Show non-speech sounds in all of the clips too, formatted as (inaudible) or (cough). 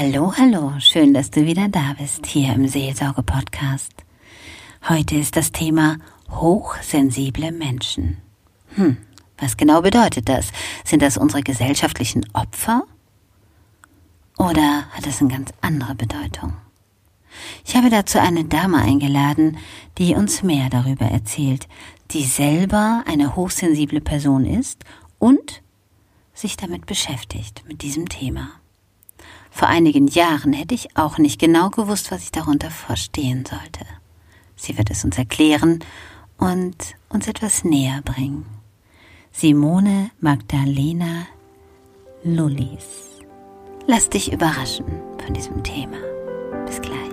Hallo, hallo, schön, dass du wieder da bist hier im Seelsorge-Podcast. Heute ist das Thema hochsensible Menschen. Hm, was genau bedeutet das? Sind das unsere gesellschaftlichen Opfer? Oder hat es eine ganz andere Bedeutung? Ich habe dazu eine Dame eingeladen, die uns mehr darüber erzählt, die selber eine hochsensible Person ist und sich damit beschäftigt, mit diesem Thema. Vor einigen Jahren hätte ich auch nicht genau gewusst, was ich darunter verstehen sollte. Sie wird es uns erklären und uns etwas näher bringen. Simone Magdalena Lullis. Lass dich überraschen von diesem Thema. Bis gleich.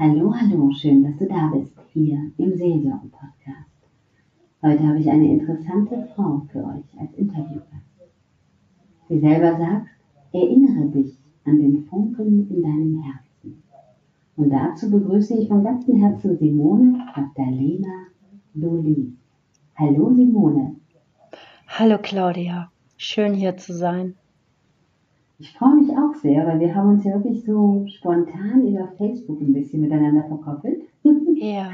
Hallo, schön, dass du da bist, hier im Seelsorgen-Podcast. Heute habe ich eine interessante Frau für euch als Interviewer. Sie selber sagt, erinnere dich an den Funken in deinem Herzen. Und dazu begrüße ich von ganzem Herzen Simone Magdalena Loli. Hallo Simone. Hallo Claudia, schön hier zu sein. Ich freue mich auch sehr, weil wir haben uns ja wirklich so spontan über Facebook ein bisschen miteinander verkoppelt. (laughs) Ja.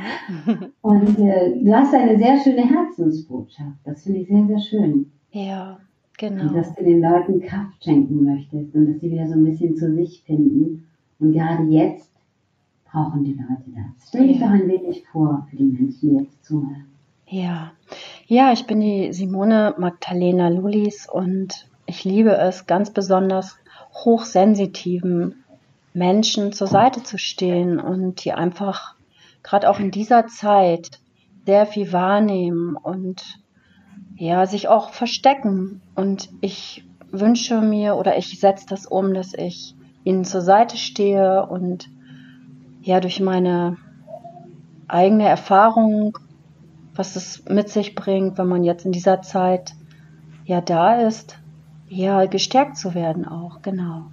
Und äh, du hast eine sehr schöne Herzensbotschaft. Das finde ich sehr, sehr schön. Ja, genau. Und dass du den Leuten Kraft schenken möchtest und dass sie wieder so ein bisschen zu sich finden. Und gerade jetzt brauchen die Leute das. Stell dich ja. doch ein wenig vor für die Menschen, jetzt zuhören. Ja. Ja, ich bin die Simone Magdalena Lulis und ich liebe es ganz besonders hochsensitiven Menschen zur Seite zu stehen und die einfach gerade auch in dieser Zeit sehr viel wahrnehmen und ja, sich auch verstecken. Und ich wünsche mir oder ich setze das um, dass ich ihnen zur Seite stehe und ja, durch meine eigene Erfahrung, was es mit sich bringt, wenn man jetzt in dieser Zeit ja da ist, ja, gestärkt zu werden auch, genau.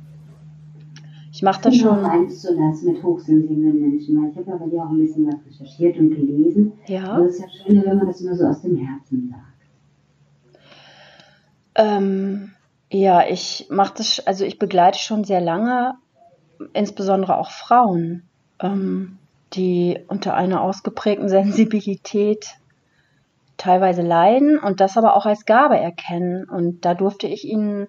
Ich mache das schon. meinst du das mit hochsensiblen Menschen? Weil ich habe ja bei dir auch ein bisschen was recherchiert und gelesen. Ja. Aber es ist ja schön, wenn man das immer so aus dem Herzen sagt. Ähm, ja, ich mache das, also ich begleite schon sehr lange, insbesondere auch Frauen, ähm, die unter einer ausgeprägten (laughs) Sensibilität teilweise leiden und das aber auch als Gabe erkennen. Und da durfte ich ihnen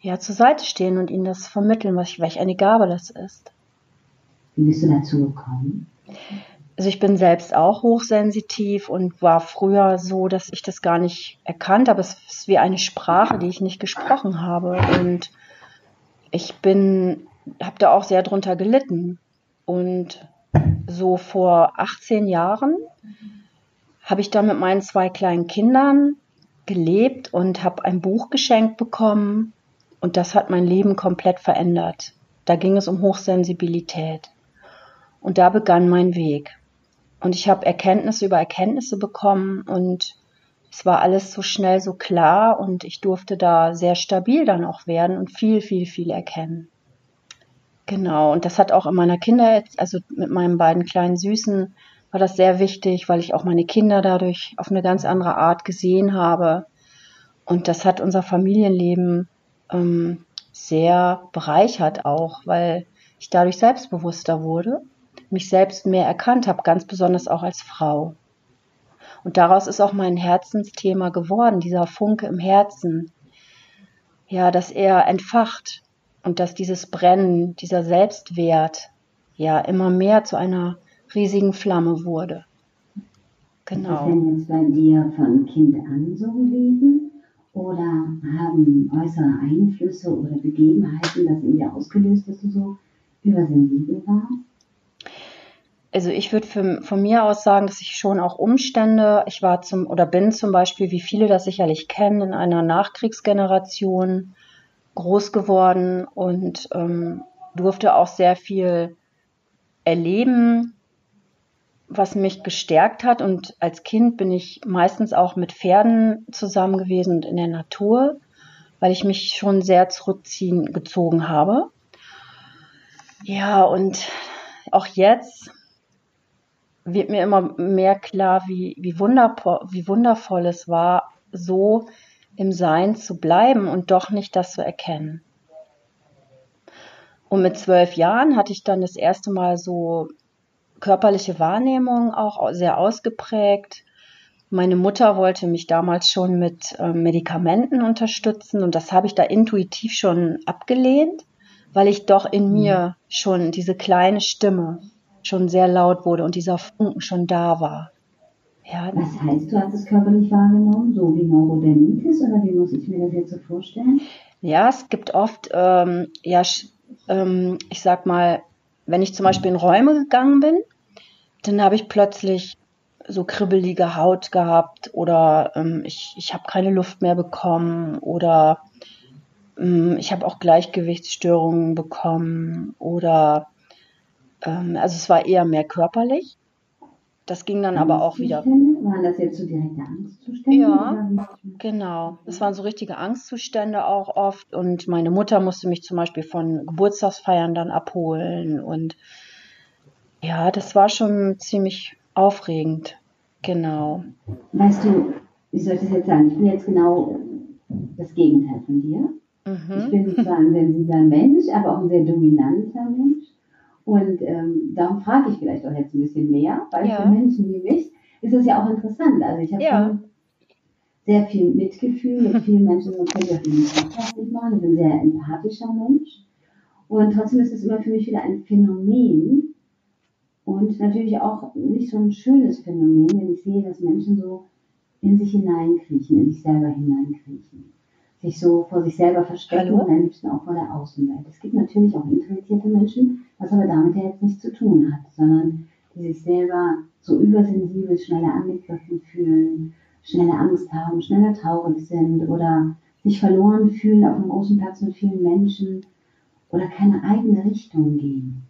ja zur Seite stehen und ihnen das vermitteln, was, welch eine Gabe das ist. Wie bist du dazu gekommen? Also ich bin selbst auch hochsensitiv und war früher so, dass ich das gar nicht erkannt habe. Es ist wie eine Sprache, die ich nicht gesprochen habe. Und ich bin, habe da auch sehr drunter gelitten. Und so vor 18 Jahren habe ich dann mit meinen zwei kleinen Kindern gelebt und habe ein Buch geschenkt bekommen und das hat mein Leben komplett verändert. Da ging es um Hochsensibilität und da begann mein Weg. Und ich habe Erkenntnisse über Erkenntnisse bekommen und es war alles so schnell, so klar und ich durfte da sehr stabil dann auch werden und viel, viel, viel erkennen. Genau, und das hat auch in meiner Kinder, also mit meinen beiden kleinen Süßen, war das sehr wichtig, weil ich auch meine Kinder dadurch auf eine ganz andere Art gesehen habe. Und das hat unser Familienleben ähm, sehr bereichert auch, weil ich dadurch selbstbewusster wurde, mich selbst mehr erkannt habe, ganz besonders auch als Frau. Und daraus ist auch mein Herzensthema geworden, dieser Funke im Herzen. Ja, dass er entfacht und dass dieses Brennen, dieser Selbstwert ja immer mehr zu einer riesigen Flamme wurde. Genau. Ist das denn jetzt bei dir von Kind an so gewesen? Oder haben äußere Einflüsse oder Begebenheiten das in dir ausgelöst, dass du so übersensibel warst? Also ich würde von mir aus sagen, dass ich schon auch Umstände, ich war zum oder bin zum Beispiel, wie viele das sicherlich kennen, in einer Nachkriegsgeneration groß geworden und ähm, durfte auch sehr viel erleben, was mich gestärkt hat. Und als Kind bin ich meistens auch mit Pferden zusammen gewesen und in der Natur, weil ich mich schon sehr zurückziehen gezogen habe. Ja, und auch jetzt wird mir immer mehr klar, wie, wie, wie wundervoll es war, so im Sein zu bleiben und doch nicht das zu erkennen. Und mit zwölf Jahren hatte ich dann das erste Mal so körperliche Wahrnehmung auch sehr ausgeprägt. Meine Mutter wollte mich damals schon mit äh, Medikamenten unterstützen und das habe ich da intuitiv schon abgelehnt, weil ich doch in mhm. mir schon diese kleine Stimme schon sehr laut wurde und dieser Funken schon da war. Ja. Was heißt, du hast es körperlich wahrgenommen, so wie Neurodermitis oder wie muss ich mir das jetzt so vorstellen? Ja, es gibt oft, ähm, ja, ähm, ich sag mal, wenn ich zum Beispiel in Räume gegangen bin dann habe ich plötzlich so kribbelige Haut gehabt oder ähm, ich, ich habe keine Luft mehr bekommen oder ähm, ich habe auch Gleichgewichtsstörungen bekommen oder ähm, also es war eher mehr körperlich. Das ging dann aber auch wieder. Waren das jetzt so direkte Angstzustände? Ja, genau. Das waren so richtige Angstzustände auch oft. Und meine Mutter musste mich zum Beispiel von Geburtstagsfeiern dann abholen und ja, das war schon ziemlich aufregend. Genau. Weißt du, wie soll ich das jetzt sagen? Ich bin jetzt genau das Gegenteil von dir. Mhm. Ich bin zwar ein sensibler Mensch, aber auch ein sehr dominanter Mensch. Und ähm, darum frage ich vielleicht auch jetzt ein bisschen mehr, weil ja. für Menschen wie mich ist es ja auch interessant. Also ich habe ja. sehr viel Mitgefühl mit vielen Menschen, sonst könnte ich auch Podcast nicht machen. Ich bin ein sehr empathischer Mensch. Und trotzdem ist es immer für mich wieder ein Phänomen, und natürlich auch nicht so ein schönes Phänomen, wenn ich sehe, dass Menschen so in sich hineinkriechen, in sich selber hineinkriechen. Sich so vor sich selber verstecken Hallo? und am liebsten auch vor der Außenwelt. Es gibt natürlich auch introvertierte Menschen, was aber damit ja jetzt nichts zu tun hat, sondern die sich selber so übersensibel, schneller angegriffen fühlen, schneller Angst haben, schneller traurig sind oder sich verloren fühlen auf einem großen Platz mit vielen Menschen oder keine eigene Richtung gehen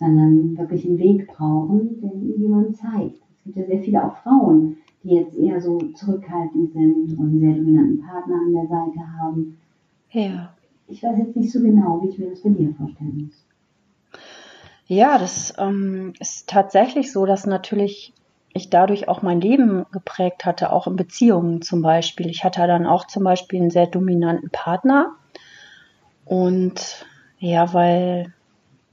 sondern wirklich einen Weg brauchen, den jemand zeigt. Es gibt ja sehr viele auch Frauen, die jetzt eher so zurückhaltend sind und einen sehr dominanten Partner an der Seite haben. Ja. Ich weiß jetzt nicht so genau, wie ich mir das bei dir vorstellen muss. Ja, das ähm, ist tatsächlich so, dass natürlich ich dadurch auch mein Leben geprägt hatte, auch in Beziehungen zum Beispiel. Ich hatte dann auch zum Beispiel einen sehr dominanten Partner. Und ja, weil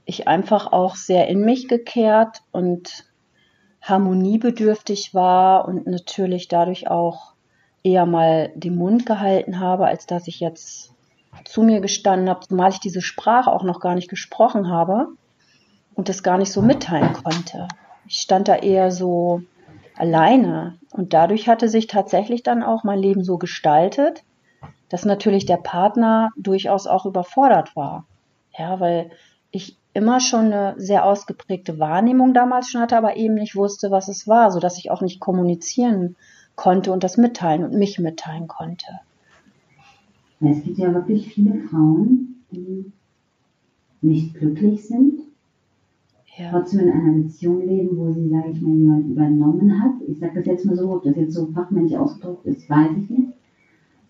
ich einfach auch sehr in mich gekehrt und harmoniebedürftig war und natürlich dadurch auch eher mal den Mund gehalten habe, als dass ich jetzt zu mir gestanden habe, zumal ich diese Sprache auch noch gar nicht gesprochen habe und das gar nicht so mitteilen konnte. Ich stand da eher so alleine und dadurch hatte sich tatsächlich dann auch mein Leben so gestaltet, dass natürlich der Partner durchaus auch überfordert war. Ja, weil ich immer schon eine sehr ausgeprägte Wahrnehmung damals schon hatte, aber eben nicht wusste, was es war, so dass ich auch nicht kommunizieren konnte und das mitteilen und mich mitteilen konnte. Es gibt ja wirklich viele Frauen, die nicht glücklich sind, ja. trotzdem in einer Beziehung leben, wo sie, sage ich mal, jemand übernommen hat. Ich sage das jetzt mal so, ob das jetzt so fachmännisch ausgedrückt ist, weiß ich nicht.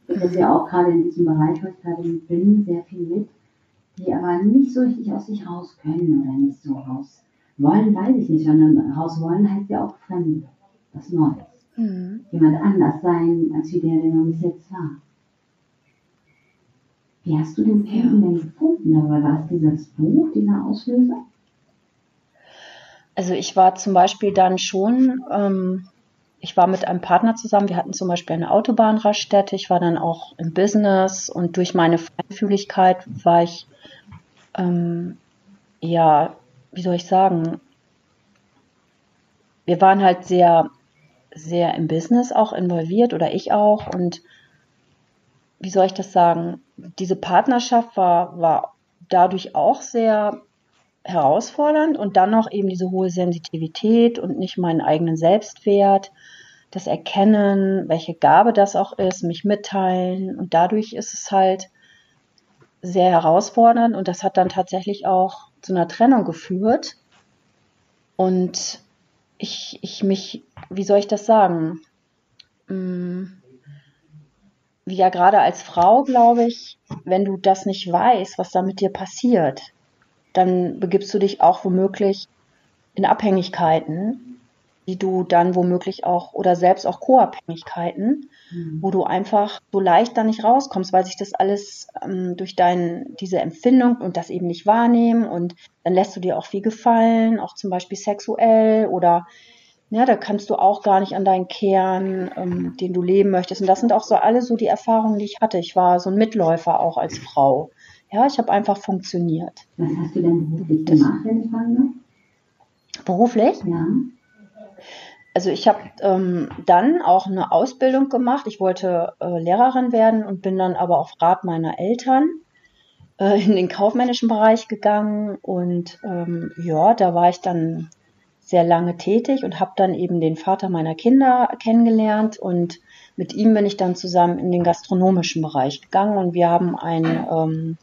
Ich kriege ja auch gerade in diesem Bereich, wo ich gerade bin, sehr viel mit die aber nicht so richtig aus sich raus können oder nicht so raus wollen, weiß ich nicht, sondern raus wollen heißt ja auch fremd, was Neues. Mhm. Jemand anders sein, als wie der, der man bis jetzt war. Wie hast du den Film denn gefunden? Aber war es dieses Buch, dieser Auslöser? Also ich war zum Beispiel dann schon, ähm, ich war mit einem Partner zusammen, wir hatten zum Beispiel eine Autobahnraststätte, ich war dann auch im Business und durch meine Feinfühligkeit war ich ähm, ja, wie soll ich sagen, wir waren halt sehr, sehr im Business auch involviert oder ich auch und wie soll ich das sagen, diese Partnerschaft war, war dadurch auch sehr herausfordernd und dann noch eben diese hohe Sensitivität und nicht meinen eigenen Selbstwert, das Erkennen, welche Gabe das auch ist, mich mitteilen und dadurch ist es halt sehr herausfordernd und das hat dann tatsächlich auch zu einer Trennung geführt. Und ich, ich mich, wie soll ich das sagen? Hm, wie ja gerade als Frau, glaube ich, wenn du das nicht weißt, was da mit dir passiert, dann begibst du dich auch womöglich in Abhängigkeiten, die du dann womöglich auch oder selbst auch Co-Abhängigkeiten, mhm. wo du einfach so leicht da nicht rauskommst, weil sich das alles ähm, durch dein, diese Empfindung und das eben nicht wahrnehmen und dann lässt du dir auch viel gefallen, auch zum Beispiel sexuell oder ja, da kannst du auch gar nicht an deinen Kern, ähm, den du leben möchtest. Und das sind auch so alle so die Erfahrungen, die ich hatte. Ich war so ein Mitläufer auch als Frau. Ja, ich habe einfach funktioniert. Was hast du denn beruflich gemacht, wenn ich fragen Beruflich? Ja. Also ich habe ähm, dann auch eine Ausbildung gemacht. Ich wollte äh, Lehrerin werden und bin dann aber auf Rat meiner Eltern äh, in den kaufmännischen Bereich gegangen. Und ähm, ja, da war ich dann sehr lange tätig und habe dann eben den Vater meiner Kinder kennengelernt und mit ihm bin ich dann zusammen in den gastronomischen Bereich gegangen und wir haben eine ähm,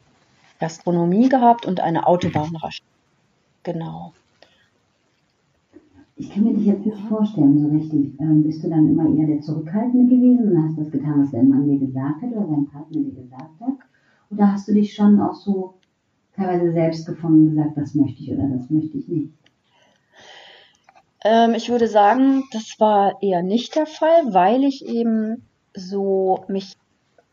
Gastronomie gehabt und eine Autobahnraststätte. Genau. Ich kann mir dich jetzt nicht vorstellen, so richtig. Ähm, bist du dann immer eher der Zurückhaltende gewesen und hast das getan, was dein Mann dir gesagt hat oder dein Partner dir gesagt hat? Oder hast du dich schon auch so teilweise selbst gefunden und gesagt, das möchte ich oder das möchte ich nicht? Ähm, ich würde sagen, das war eher nicht der Fall, weil ich eben so mich,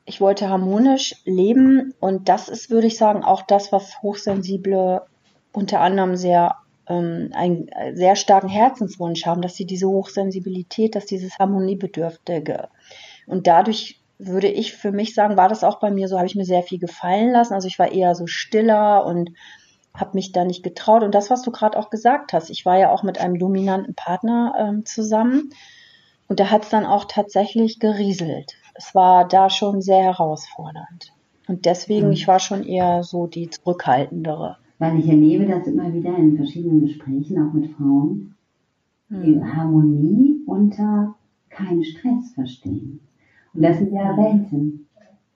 ich wollte harmonisch leben und das ist, würde ich sagen, auch das, was Hochsensible unter anderem sehr einen sehr starken Herzenswunsch haben, dass sie diese Hochsensibilität, dass dieses Harmoniebedürftige und dadurch würde ich für mich sagen, war das auch bei mir so, habe ich mir sehr viel gefallen lassen. Also ich war eher so stiller und habe mich da nicht getraut. Und das, was du gerade auch gesagt hast, ich war ja auch mit einem dominanten Partner ähm, zusammen und da hat es dann auch tatsächlich gerieselt. Es war da schon sehr herausfordernd. Und deswegen, mhm. ich war schon eher so die zurückhaltendere. Weil ich erlebe das immer wieder in verschiedenen Gesprächen, auch mit Frauen, die mhm. Harmonie unter keinen Stress verstehen. Und das sind ja mhm. Welten,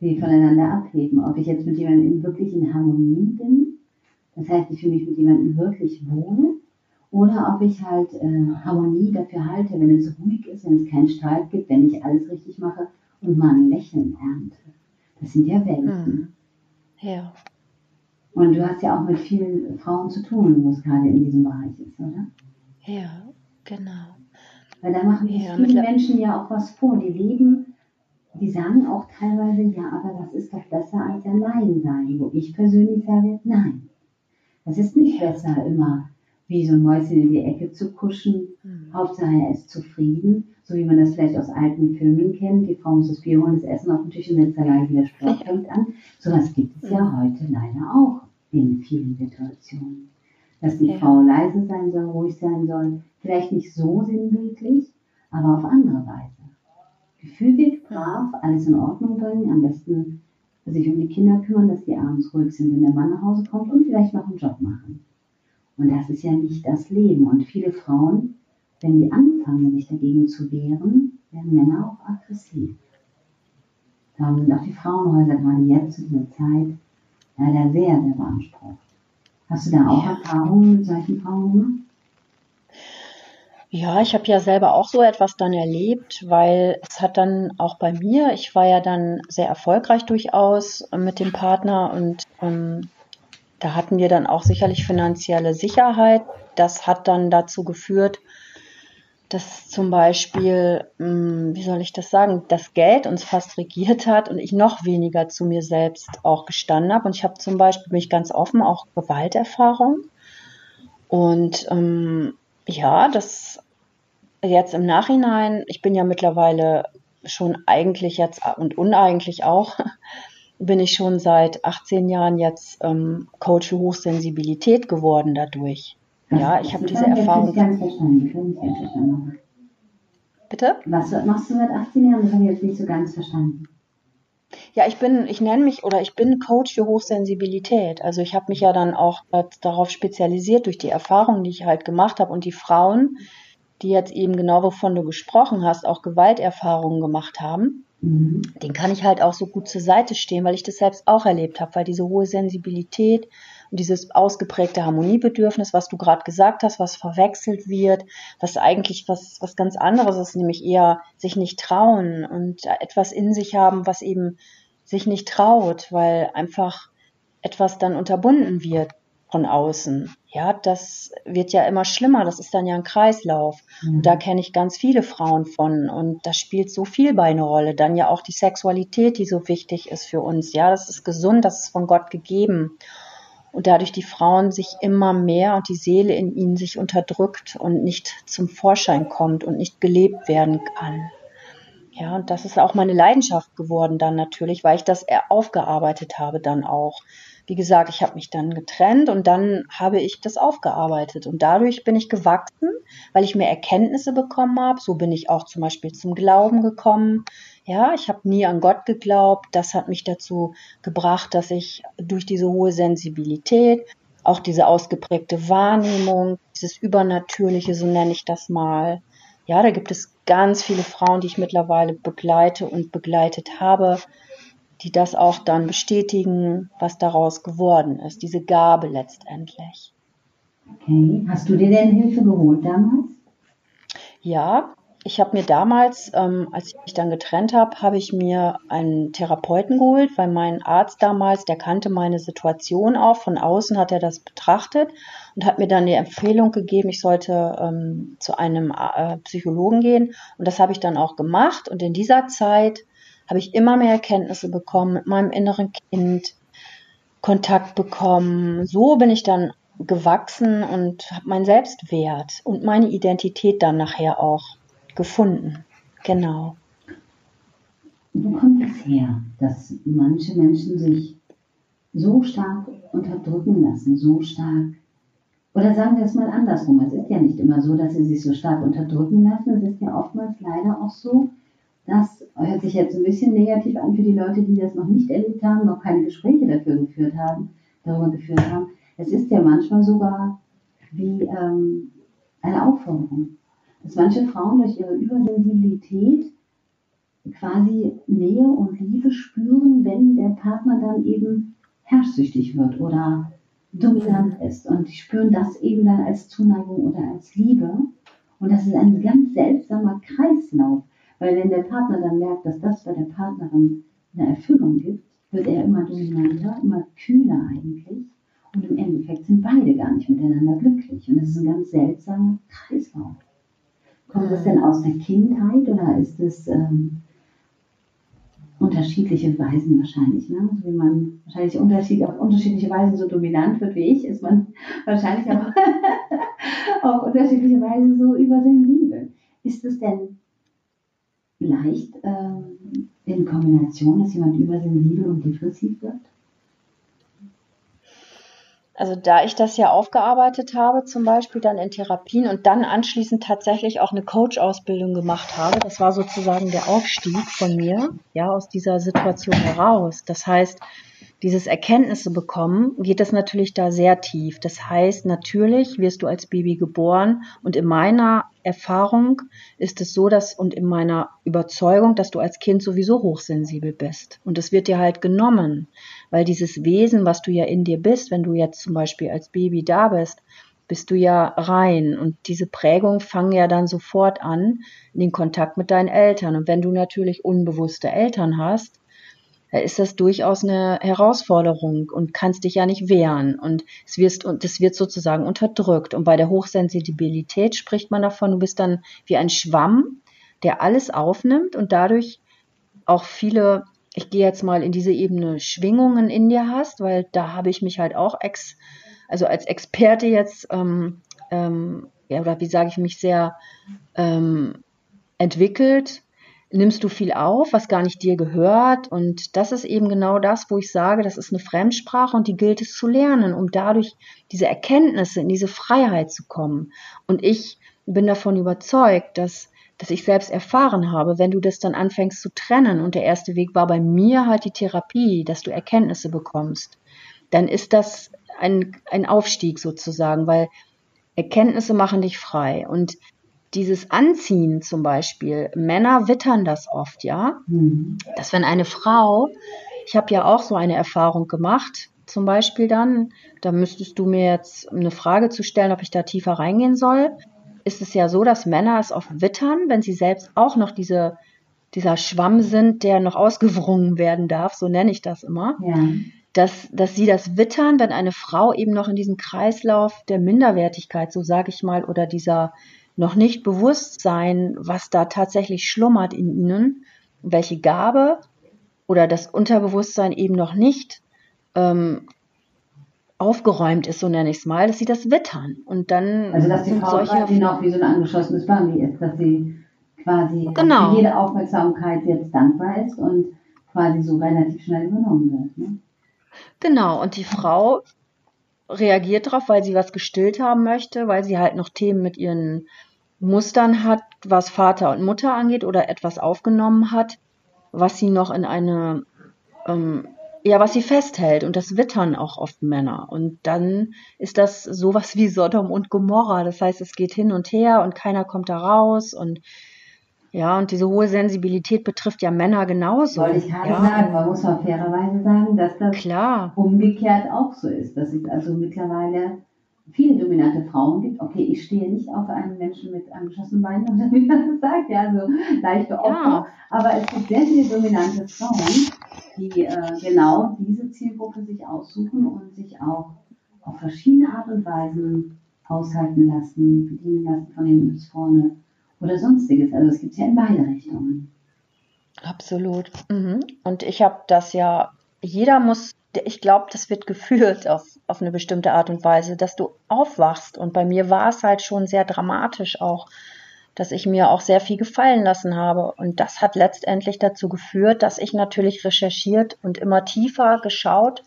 die voneinander abheben. Ob ich jetzt mit jemandem wirklich in Harmonie bin das heißt, ich fühle mich mit jemandem wirklich wohl oder ob ich halt äh, Harmonie dafür halte, wenn es ruhig ist, wenn es keinen Streit gibt, wenn ich alles richtig mache und mal ein Lächeln ernte. Das sind ja Welten. Hm. Ja. Und du hast ja auch mit vielen Frauen zu tun, wo es gerade in diesem Bereich ist, oder? Ja, genau. Weil da machen sich ja, viele Menschen ja auch was vor. Die leben, die sagen auch teilweise, ja, aber das ist doch besser als allein sein. Wo ich persönlich sage, nein. Es ist nicht besser, immer wie so ein Mäuschen in die Ecke zu kuschen. Mhm. Hauptsache er ist zufrieden, so wie man das vielleicht aus alten Filmen kennt. Die Frau muss das Bier holen, das Essen auf dem Tisch und wenn es allein wieder Sport fängt an. Sowas gibt es ja mhm. heute leider auch in vielen Situationen. Dass die ja. Frau leise sein soll, ruhig sein soll, vielleicht nicht so sinnbildlich, aber auf andere Weise. Gefügig, brav, alles in Ordnung bringen, am besten sich um die Kinder kümmern, dass die abends ruhig sind, wenn der Mann nach Hause kommt und vielleicht noch einen Job machen. Und das ist ja nicht das Leben. Und viele Frauen, wenn die anfangen, sich dagegen zu wehren, werden Männer auch aggressiv. Darum sind auch die Frauenhäuser gerade jetzt in dieser Zeit leider sehr, sehr beansprucht. Hast du da auch Erfahrungen mit solchen gemacht? Ja, ich habe ja selber auch so etwas dann erlebt, weil es hat dann auch bei mir, ich war ja dann sehr erfolgreich durchaus mit dem Partner und ähm, da hatten wir dann auch sicherlich finanzielle Sicherheit. Das hat dann dazu geführt, dass zum Beispiel, hm, wie soll ich das sagen, das Geld uns fast regiert hat und ich noch weniger zu mir selbst auch gestanden habe. Und ich habe zum Beispiel, bin ich ganz offen, auch Gewalterfahrung. Und ähm, ja, das jetzt im Nachhinein, ich bin ja mittlerweile schon eigentlich jetzt und uneigentlich auch, (laughs) bin ich schon seit 18 Jahren jetzt ähm, Coach für Hochsensibilität geworden dadurch. Ja, ich habe diese Erfahrung. Ganz verstanden. Bitte? Was machst du seit 18 Jahren? Das habe ich jetzt nicht so ganz verstanden. Ja, ich bin, ich nenne mich oder ich bin Coach für Hochsensibilität. Also ich habe mich ja dann auch darauf spezialisiert durch die Erfahrungen, die ich halt gemacht habe und die Frauen, die jetzt eben genau wovon du gesprochen hast, auch Gewalterfahrungen gemacht haben, mhm. den kann ich halt auch so gut zur Seite stehen, weil ich das selbst auch erlebt habe, weil diese hohe Sensibilität Und dieses ausgeprägte Harmoniebedürfnis, was du gerade gesagt hast, was verwechselt wird, was eigentlich was, was ganz anderes ist, nämlich eher sich nicht trauen und etwas in sich haben, was eben sich nicht traut, weil einfach etwas dann unterbunden wird von außen. Ja, das wird ja immer schlimmer. Das ist dann ja ein Kreislauf. Mhm. Und da kenne ich ganz viele Frauen von. Und da spielt so viel bei eine Rolle. Dann ja auch die Sexualität, die so wichtig ist für uns. Ja, das ist gesund, das ist von Gott gegeben. Und dadurch die Frauen sich immer mehr und die Seele in ihnen sich unterdrückt und nicht zum Vorschein kommt und nicht gelebt werden kann. Ja, und das ist auch meine Leidenschaft geworden dann natürlich, weil ich das aufgearbeitet habe dann auch wie gesagt, ich habe mich dann getrennt und dann habe ich das aufgearbeitet. Und dadurch bin ich gewachsen, weil ich mehr Erkenntnisse bekommen habe. So bin ich auch zum Beispiel zum Glauben gekommen. Ja, ich habe nie an Gott geglaubt. Das hat mich dazu gebracht, dass ich durch diese hohe Sensibilität, auch diese ausgeprägte Wahrnehmung, dieses Übernatürliche, so nenne ich das mal. Ja, da gibt es ganz viele Frauen, die ich mittlerweile begleite und begleitet habe, die das auch dann bestätigen, was daraus geworden ist, diese Gabe letztendlich. Okay, hast du dir denn Hilfe geholt damals? Ja, ich habe mir damals, ähm, als ich mich dann getrennt habe, habe ich mir einen Therapeuten geholt, weil mein Arzt damals, der kannte meine Situation auch, von außen hat er das betrachtet und hat mir dann die Empfehlung gegeben, ich sollte ähm, zu einem äh, Psychologen gehen und das habe ich dann auch gemacht und in dieser Zeit habe ich immer mehr Erkenntnisse bekommen mit meinem inneren Kind, Kontakt bekommen. So bin ich dann gewachsen und habe meinen Selbstwert und meine Identität dann nachher auch gefunden. Genau. Wo kommt es her, dass manche Menschen sich so stark unterdrücken lassen, so stark? Oder sagen wir es mal andersrum. Es ist ja nicht immer so, dass sie sich so stark unterdrücken lassen. Es ist ja oftmals leider auch so, das hört sich jetzt ein bisschen negativ an für die Leute, die das noch nicht erlebt haben, noch keine Gespräche dafür geführt haben, darüber geführt haben. Es ist ja manchmal sogar wie ähm, eine Aufforderung, dass manche Frauen durch ihre Übersensibilität quasi Nähe und Liebe spüren, wenn der Partner dann eben herrschsüchtig wird oder dominant ist. Und die spüren das eben dann als Zuneigung oder als Liebe. Und das ist ein ganz seltsamer Kreislauf. Weil wenn der Partner dann merkt, dass das bei der Partnerin eine Erfüllung gibt, wird er immer dominanter, immer kühler eigentlich. Und im Endeffekt sind beide gar nicht miteinander glücklich. Und das ist ein ganz seltsamer Kreislauf. Kommt das denn aus der Kindheit oder ist es ähm, unterschiedliche Weisen wahrscheinlich? Ne? So wie man wahrscheinlich unterschied, auf unterschiedliche Weisen so dominant wird wie ich, ist man (laughs) wahrscheinlich auch (laughs) auf unterschiedliche Weise so übersensibel. Ist es denn leicht ähm, in Kombination, dass jemand übersensibel und depressiv wird? Also da ich das ja aufgearbeitet habe, zum Beispiel dann in Therapien und dann anschließend tatsächlich auch eine Coach-Ausbildung gemacht habe, das war sozusagen der Aufstieg von mir, ja, aus dieser Situation heraus. Das heißt, dieses Erkenntnisse bekommen, geht das natürlich da sehr tief. Das heißt, natürlich wirst du als Baby geboren und in meiner Erfahrung ist es so, dass und in meiner Überzeugung, dass du als Kind sowieso hochsensibel bist. Und es wird dir halt genommen, weil dieses Wesen, was du ja in dir bist, wenn du jetzt zum Beispiel als Baby da bist, bist du ja rein und diese Prägung fangen ja dann sofort an in den Kontakt mit deinen Eltern. Und wenn du natürlich unbewusste Eltern hast, da ist das durchaus eine Herausforderung und kannst dich ja nicht wehren. Und es wirst, und das wird sozusagen unterdrückt. Und bei der Hochsensibilität spricht man davon, du bist dann wie ein Schwamm, der alles aufnimmt und dadurch auch viele, ich gehe jetzt mal in diese Ebene Schwingungen in dir hast, weil da habe ich mich halt auch ex, also als Experte jetzt, ähm, ähm, ja, oder wie sage ich mich sehr ähm, entwickelt nimmst du viel auf, was gar nicht dir gehört. Und das ist eben genau das, wo ich sage, das ist eine Fremdsprache und die gilt es zu lernen, um dadurch diese Erkenntnisse in diese Freiheit zu kommen. Und ich bin davon überzeugt, dass dass ich selbst erfahren habe, wenn du das dann anfängst zu trennen und der erste Weg war bei mir halt die Therapie, dass du Erkenntnisse bekommst, dann ist das ein, ein Aufstieg sozusagen, weil Erkenntnisse machen dich frei. Und dieses Anziehen zum Beispiel, Männer wittern das oft, ja, mhm. dass wenn eine Frau, ich habe ja auch so eine Erfahrung gemacht, zum Beispiel dann, da müsstest du mir jetzt eine Frage zu stellen, ob ich da tiefer reingehen soll, ist es ja so, dass Männer es oft wittern, wenn sie selbst auch noch diese, dieser Schwamm sind, der noch ausgewrungen werden darf, so nenne ich das immer. Ja. Dass, dass sie das wittern, wenn eine Frau eben noch in diesem Kreislauf der Minderwertigkeit, so sage ich mal, oder dieser noch nicht Bewusstsein, was da tatsächlich schlummert in ihnen, welche Gabe oder das Unterbewusstsein eben noch nicht ähm, aufgeräumt ist, so nenne ich es mal, dass sie das wittern. Und dann also dass die Frau solche noch wie so ein angeschossenes Bambi ist, dass sie quasi genau. für jede Aufmerksamkeit jetzt dankbar ist und quasi so relativ schnell übernommen wird. Ne? Genau, und die Frau reagiert darauf, weil sie was gestillt haben möchte, weil sie halt noch Themen mit ihren Mustern hat, was Vater und Mutter angeht oder etwas aufgenommen hat, was sie noch in eine, ähm, ja, was sie festhält. Und das wittern auch oft Männer. Und dann ist das sowas wie Sodom und Gomorra. Das heißt, es geht hin und her und keiner kommt da raus und ja, und diese hohe Sensibilität betrifft ja Männer genauso. Wollte ich gerade ja. sagen, man muss auch fairerweise sagen, dass das Klar. umgekehrt auch so ist. Dass es also mittlerweile viele dominante Frauen gibt. Okay, ich stehe nicht auf einen Menschen mit angeschlossenen Beinen, (laughs) oder wie man das sagt, ja, so leichte Opfer. Ja. Aber es gibt sehr viele dominante Frauen, die äh, genau diese Zielgruppe sich aussuchen und sich auch auf verschiedene Art und Weisen aushalten lassen, bedienen lassen von hinten bis vorne oder sonstiges. Also es gibt ja in beide Richtungen. Absolut. Mhm. Und ich habe das ja, jeder muss ich glaube, das wird geführt auf, auf eine bestimmte Art und Weise, dass du aufwachst. Und bei mir war es halt schon sehr dramatisch auch, dass ich mir auch sehr viel gefallen lassen habe. Und das hat letztendlich dazu geführt, dass ich natürlich recherchiert und immer tiefer geschaut.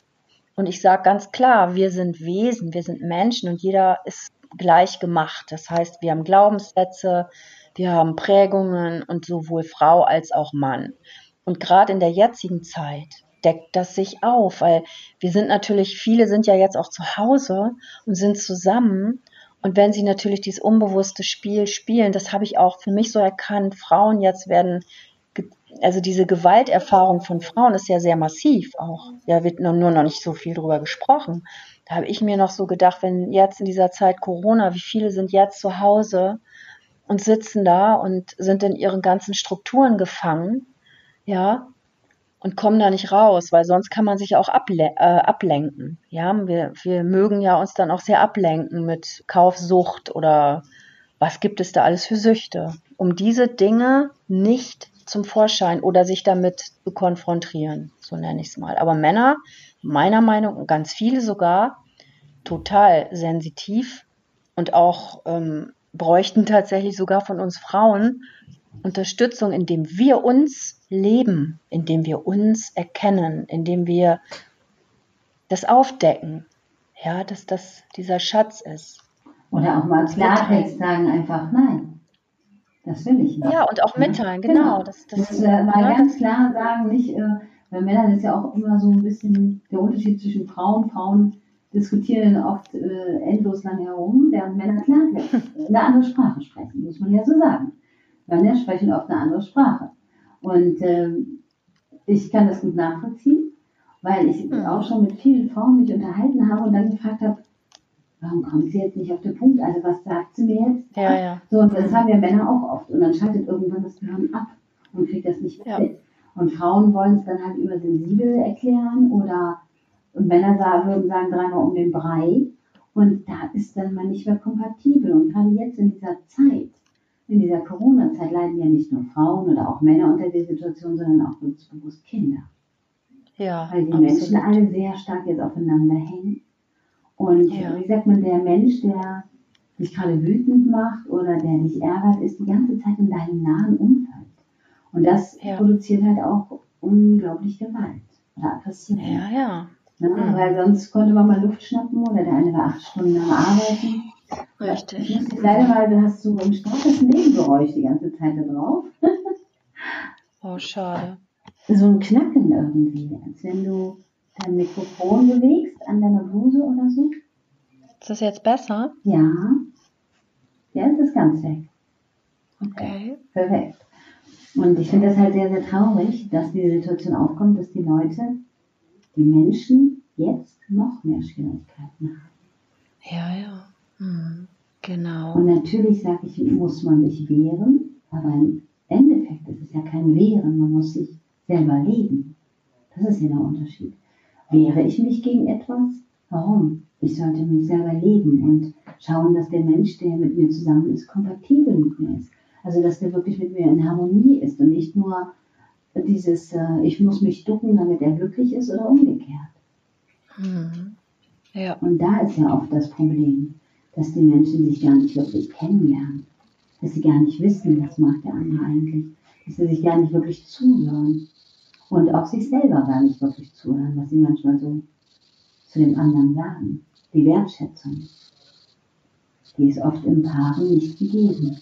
Und ich sage ganz klar, wir sind Wesen, wir sind Menschen und jeder ist gleich gemacht. Das heißt, wir haben Glaubenssätze, wir haben Prägungen und sowohl Frau als auch Mann. Und gerade in der jetzigen Zeit, deckt das sich auf, weil wir sind natürlich, viele sind ja jetzt auch zu Hause und sind zusammen. Und wenn sie natürlich dieses unbewusste Spiel spielen, das habe ich auch für mich so erkannt, Frauen jetzt werden, also diese Gewalterfahrung von Frauen ist ja sehr massiv auch. Ja, wird nur, nur noch nicht so viel drüber gesprochen. Da habe ich mir noch so gedacht, wenn jetzt in dieser Zeit Corona, wie viele sind jetzt zu Hause und sitzen da und sind in ihren ganzen Strukturen gefangen, ja, und kommen da nicht raus, weil sonst kann man sich auch able äh, ablenken. Ja, wir, wir mögen ja uns dann auch sehr ablenken mit Kaufsucht oder was gibt es da alles für Süchte, um diese Dinge nicht zum Vorschein oder sich damit zu konfrontieren, so nenne ich es mal. Aber Männer, meiner Meinung nach, ganz viele sogar, total sensitiv und auch ähm, bräuchten tatsächlich sogar von uns Frauen Unterstützung, indem wir uns leben, indem wir uns erkennen, indem wir das aufdecken, ja, dass das dieser Schatz ist. Oder auch mal Klartext sagen, einfach nein. Das will ich nicht. Ja, und auch mitteilen, genau. genau. Das, das, das äh, mal ja, ganz klar sagen, nicht, äh, bei Männern ist ja auch immer so ein bisschen der Unterschied zwischen Frauen. Frauen diskutieren oft äh, endlos lang herum, während Männer klar eine andere Sprache sprechen, muss man ja so sagen. Männer sprechen oft eine andere Sprache. Und ähm, ich kann das gut nachvollziehen, weil ich mhm. auch schon mit vielen Frauen mich unterhalten habe und dann gefragt habe, warum kommt sie jetzt nicht auf den Punkt? Also was sagt sie mir jetzt? Ja, ja. So, und das haben wir Männer auch oft. Und dann schaltet irgendwann das Gehirn ab und kriegt das nicht ja. mit. Und Frauen wollen es dann halt übersensibel erklären oder Männer sagen, würden sagen dreimal um den Brei. Und da ist dann mal nicht mehr kompatibel. Und gerade jetzt in dieser Zeit, in dieser Corona-Zeit leiden ja nicht nur Frauen oder auch Männer unter der Situation, sondern auch bewusst Kinder. Ja, Weil die absolut. Menschen alle sehr stark jetzt aufeinander hängen. Und ja. wie sagt man, der Mensch, der dich gerade wütend macht oder der dich ärgert, ist die ganze Zeit in deinem nahen Umfeld. Und das ja. produziert halt auch unglaublich Gewalt oder Aggression. Ja, ja. Ne? Mhm. Weil sonst konnte man mal Luft schnappen oder der eine war acht Stunden am Arbeiten Richtig. Leider mal, du hast so ein starkes Nebengeräusch die ganze Zeit da drauf. (laughs) oh, schade. So ein Knacken irgendwie, als wenn du dein Mikrofon bewegst an deiner Bluse oder so. Ist das jetzt besser? Ja. Jetzt ist ganz weg. Okay. okay. Perfekt. Und ich finde das halt sehr, sehr traurig, dass diese Situation aufkommt, dass die Leute, die Menschen jetzt noch mehr Schwierigkeiten haben. Ja, ja. Hm. Genau. Und natürlich sage ich, muss man sich wehren, aber im Endeffekt ist es ja kein Wehren, man muss sich selber leben. Das ist ja der Unterschied. Wehre ich mich gegen etwas? Warum? Ich sollte mich selber leben und schauen, dass der Mensch, der mit mir zusammen ist, kompatibel mit mir ist. Also, dass der wirklich mit mir in Harmonie ist und nicht nur dieses, äh, ich muss mich ducken, damit er glücklich ist oder umgekehrt. Mhm. Ja. Und da ist ja oft das Problem, dass die Menschen sich gar nicht wirklich kennenlernen, dass sie gar nicht wissen, was macht der andere eigentlich, dass sie sich gar nicht wirklich zuhören und auch sich selber gar nicht wirklich zuhören, was sie manchmal so zu dem anderen sagen. Die Wertschätzung, die ist oft im Paaren nicht gegeben.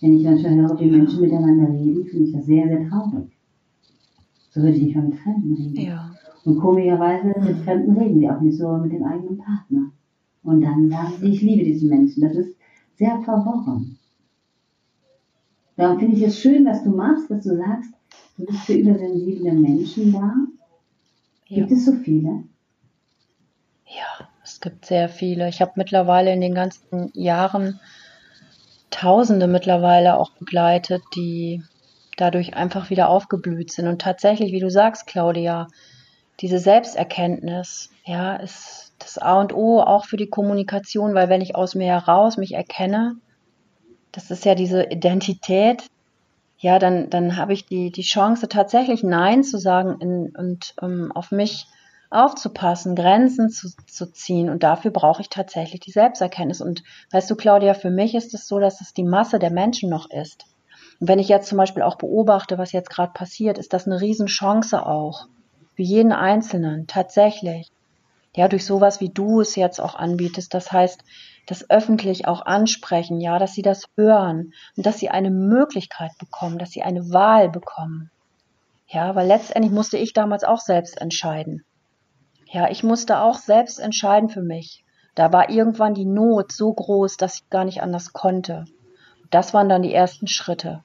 Wenn ich manchmal höre, wie Menschen miteinander reden, finde ich das sehr, sehr traurig. So würde ich nicht mal mit Fremden reden. Ja. Und komischerweise mit Fremden reden sie auch nicht so mit dem eigenen Partner. Und dann sagen sie, ich liebe diesen Menschen. Das ist sehr verworren. Darum finde ich es schön, was du machst, dass du sagst, du bist für übersensible Menschen da. Ja. Gibt es so viele? Ja, es gibt sehr viele. Ich habe mittlerweile in den ganzen Jahren Tausende mittlerweile auch begleitet, die dadurch einfach wieder aufgeblüht sind. Und tatsächlich, wie du sagst, Claudia, diese Selbsterkenntnis, ja, ist das A und O auch für die Kommunikation, weil wenn ich aus mir heraus mich erkenne, das ist ja diese Identität, ja, dann, dann habe ich die, die Chance, tatsächlich Nein zu sagen in, und um, auf mich aufzupassen, Grenzen zu, zu ziehen. Und dafür brauche ich tatsächlich die Selbsterkenntnis. Und weißt du, Claudia, für mich ist es so, dass es die Masse der Menschen noch ist. Und wenn ich jetzt zum Beispiel auch beobachte, was jetzt gerade passiert, ist das eine Riesenchance auch. Für jeden Einzelnen, tatsächlich. Ja, durch sowas wie du es jetzt auch anbietest. Das heißt, das öffentlich auch ansprechen, ja, dass sie das hören und dass sie eine Möglichkeit bekommen, dass sie eine Wahl bekommen. Ja, weil letztendlich musste ich damals auch selbst entscheiden. Ja, ich musste auch selbst entscheiden für mich. Da war irgendwann die Not so groß, dass ich gar nicht anders konnte. Das waren dann die ersten Schritte.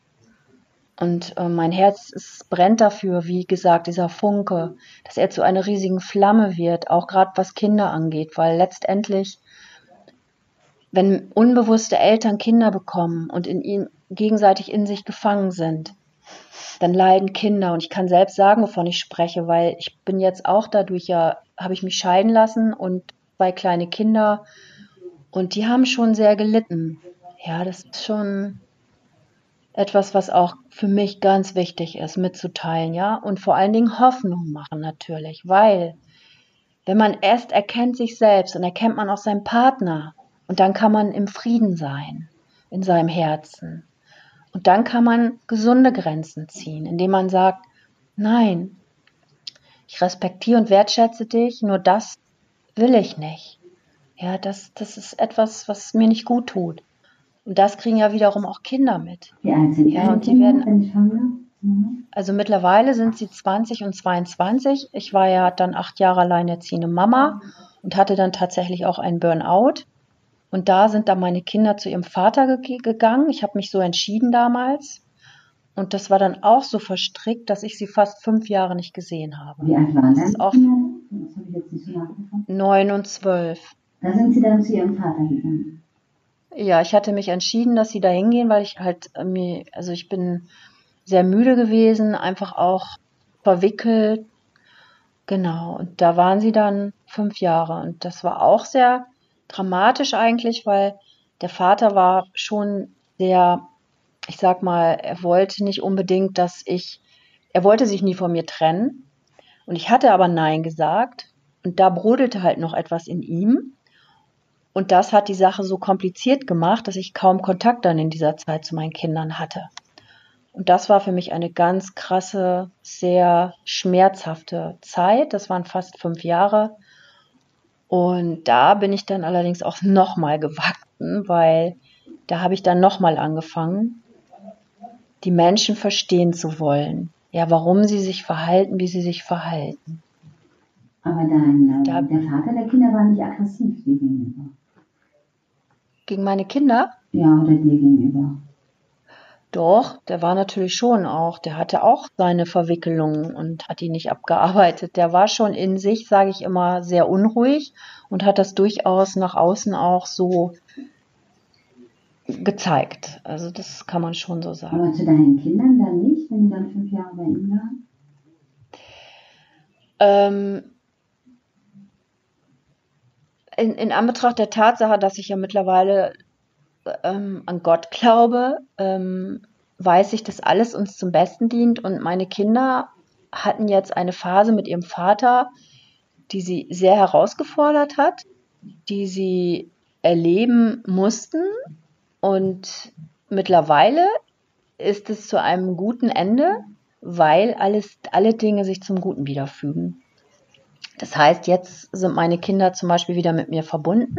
Und äh, mein Herz ist, brennt dafür, wie gesagt, dieser Funke, dass er zu einer riesigen Flamme wird, auch gerade was Kinder angeht, weil letztendlich, wenn unbewusste Eltern Kinder bekommen und in ihnen gegenseitig in sich gefangen sind, dann leiden Kinder. Und ich kann selbst sagen, wovon ich spreche, weil ich bin jetzt auch dadurch ja, habe ich mich scheiden lassen und zwei kleine Kinder und die haben schon sehr gelitten. Ja, das ist schon etwas, was auch für mich ganz wichtig ist, mitzuteilen, ja. Und vor allen Dingen Hoffnung machen natürlich, weil wenn man erst erkennt sich selbst und erkennt man auch seinen Partner und dann kann man im Frieden sein in seinem Herzen. Und dann kann man gesunde Grenzen ziehen, indem man sagt, nein, ich respektiere und wertschätze dich, nur das will ich nicht. Ja, das, das ist etwas, was mir nicht gut tut. Und das kriegen ja wiederum auch Kinder mit. Wie alt sind Ja, und die Kinder, werden-? Mhm. Also mittlerweile sind sie 20 und 22. Ich war ja dann acht Jahre alleinerziehende Mama und hatte dann tatsächlich auch einen Burnout. Und da sind dann meine Kinder zu ihrem Vater ge gegangen. Ich habe mich so entschieden damals. Und das war dann auch so verstrickt, dass ich sie fast fünf Jahre nicht gesehen habe. Wie alt waren Das ist deine auch Kinder? Das habe ich jetzt nicht so nachgefragt. neun und zwölf. Da sind sie dann zu ihrem Vater gegangen. Ja, ich hatte mich entschieden, dass sie da hingehen, weil ich halt äh, mir, also ich bin sehr müde gewesen, einfach auch verwickelt. Genau, und da waren sie dann fünf Jahre. Und das war auch sehr dramatisch eigentlich, weil der Vater war schon sehr, ich sag mal, er wollte nicht unbedingt, dass ich, er wollte sich nie von mir trennen. Und ich hatte aber Nein gesagt. Und da brodelte halt noch etwas in ihm. Und das hat die Sache so kompliziert gemacht, dass ich kaum Kontakt dann in dieser Zeit zu meinen Kindern hatte. Und das war für mich eine ganz krasse, sehr schmerzhafte Zeit. Das waren fast fünf Jahre. Und da bin ich dann allerdings auch (laughs) nochmal gewachsen, weil da habe ich dann nochmal angefangen, die Menschen verstehen zu wollen. Ja, warum sie sich verhalten, wie sie sich verhalten. Aber dein, Da- der Vater der Kinder war nicht aggressiv gegenüber. Gegen meine Kinder? Ja, oder dir gegenüber. Doch, der war natürlich schon auch, der hatte auch seine Verwicklungen und hat die nicht abgearbeitet. Der war schon in sich, sage ich immer, sehr unruhig und hat das durchaus nach außen auch so gezeigt. Also das kann man schon so sagen. Aber zu deinen Kindern dann nicht, wenn die dann fünf Jahre bei ihm waren? Ähm, in, in Anbetracht der Tatsache, dass ich ja mittlerweile ähm, an Gott glaube, ähm, weiß ich, dass alles uns zum Besten dient. Und meine Kinder hatten jetzt eine Phase mit ihrem Vater, die sie sehr herausgefordert hat, die sie erleben mussten. Und mittlerweile ist es zu einem guten Ende, weil alles, alle Dinge sich zum Guten wiederfügen. Das heißt, jetzt sind meine Kinder zum Beispiel wieder mit mir verbunden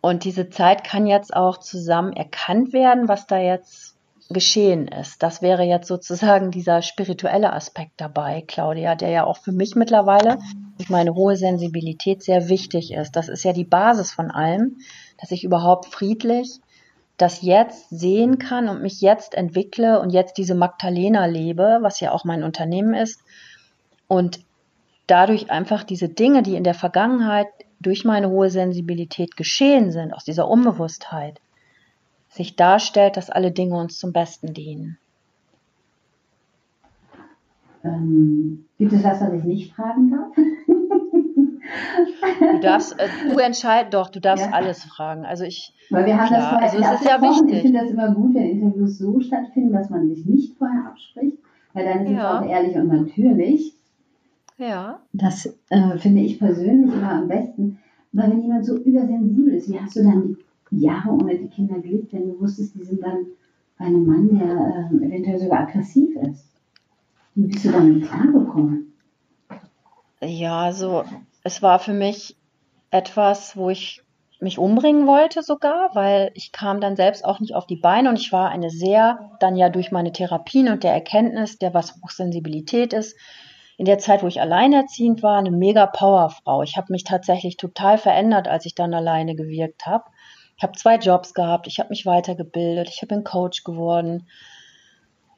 und diese Zeit kann jetzt auch zusammen erkannt werden, was da jetzt geschehen ist. Das wäre jetzt sozusagen dieser spirituelle Aspekt dabei, Claudia, der ja auch für mich mittlerweile durch meine hohe Sensibilität sehr wichtig ist. Das ist ja die Basis von allem, dass ich überhaupt friedlich das jetzt sehen kann und mich jetzt entwickle und jetzt diese Magdalena lebe, was ja auch mein Unternehmen ist. Und dadurch einfach diese Dinge, die in der Vergangenheit durch meine hohe Sensibilität geschehen sind, aus dieser Unbewusstheit, sich darstellt, dass alle Dinge uns zum Besten dienen. Ähm, gibt es was, was ich nicht fragen darf? Du darfst, äh, du entscheidest doch, du darfst ja. alles fragen. Also ich, Weil wir haben klar, das vorher also es ist ja wichtig. Ich finde das immer gut, wenn Interviews so stattfinden, dass man sich nicht vorher abspricht, weil dann ist ja. es auch ehrlich und natürlich. Ja. Das äh, finde ich persönlich immer am besten. Weil wenn jemand so übersensibel ist, wie hast du dann die Jahre ohne die Kinder gelebt, wenn du wusstest, die sind dann bei einem Mann, der äh, eventuell sogar aggressiv ist? Wie bist du damit klargekommen? Ja, also es war für mich etwas, wo ich mich umbringen wollte sogar, weil ich kam dann selbst auch nicht auf die Beine und ich war eine sehr, dann ja durch meine Therapien und der Erkenntnis, der was Hochsensibilität ist, in der Zeit, wo ich alleinerziehend war, eine mega Powerfrau. Ich habe mich tatsächlich total verändert, als ich dann alleine gewirkt habe. Ich habe zwei Jobs gehabt, ich habe mich weitergebildet, ich bin Coach geworden.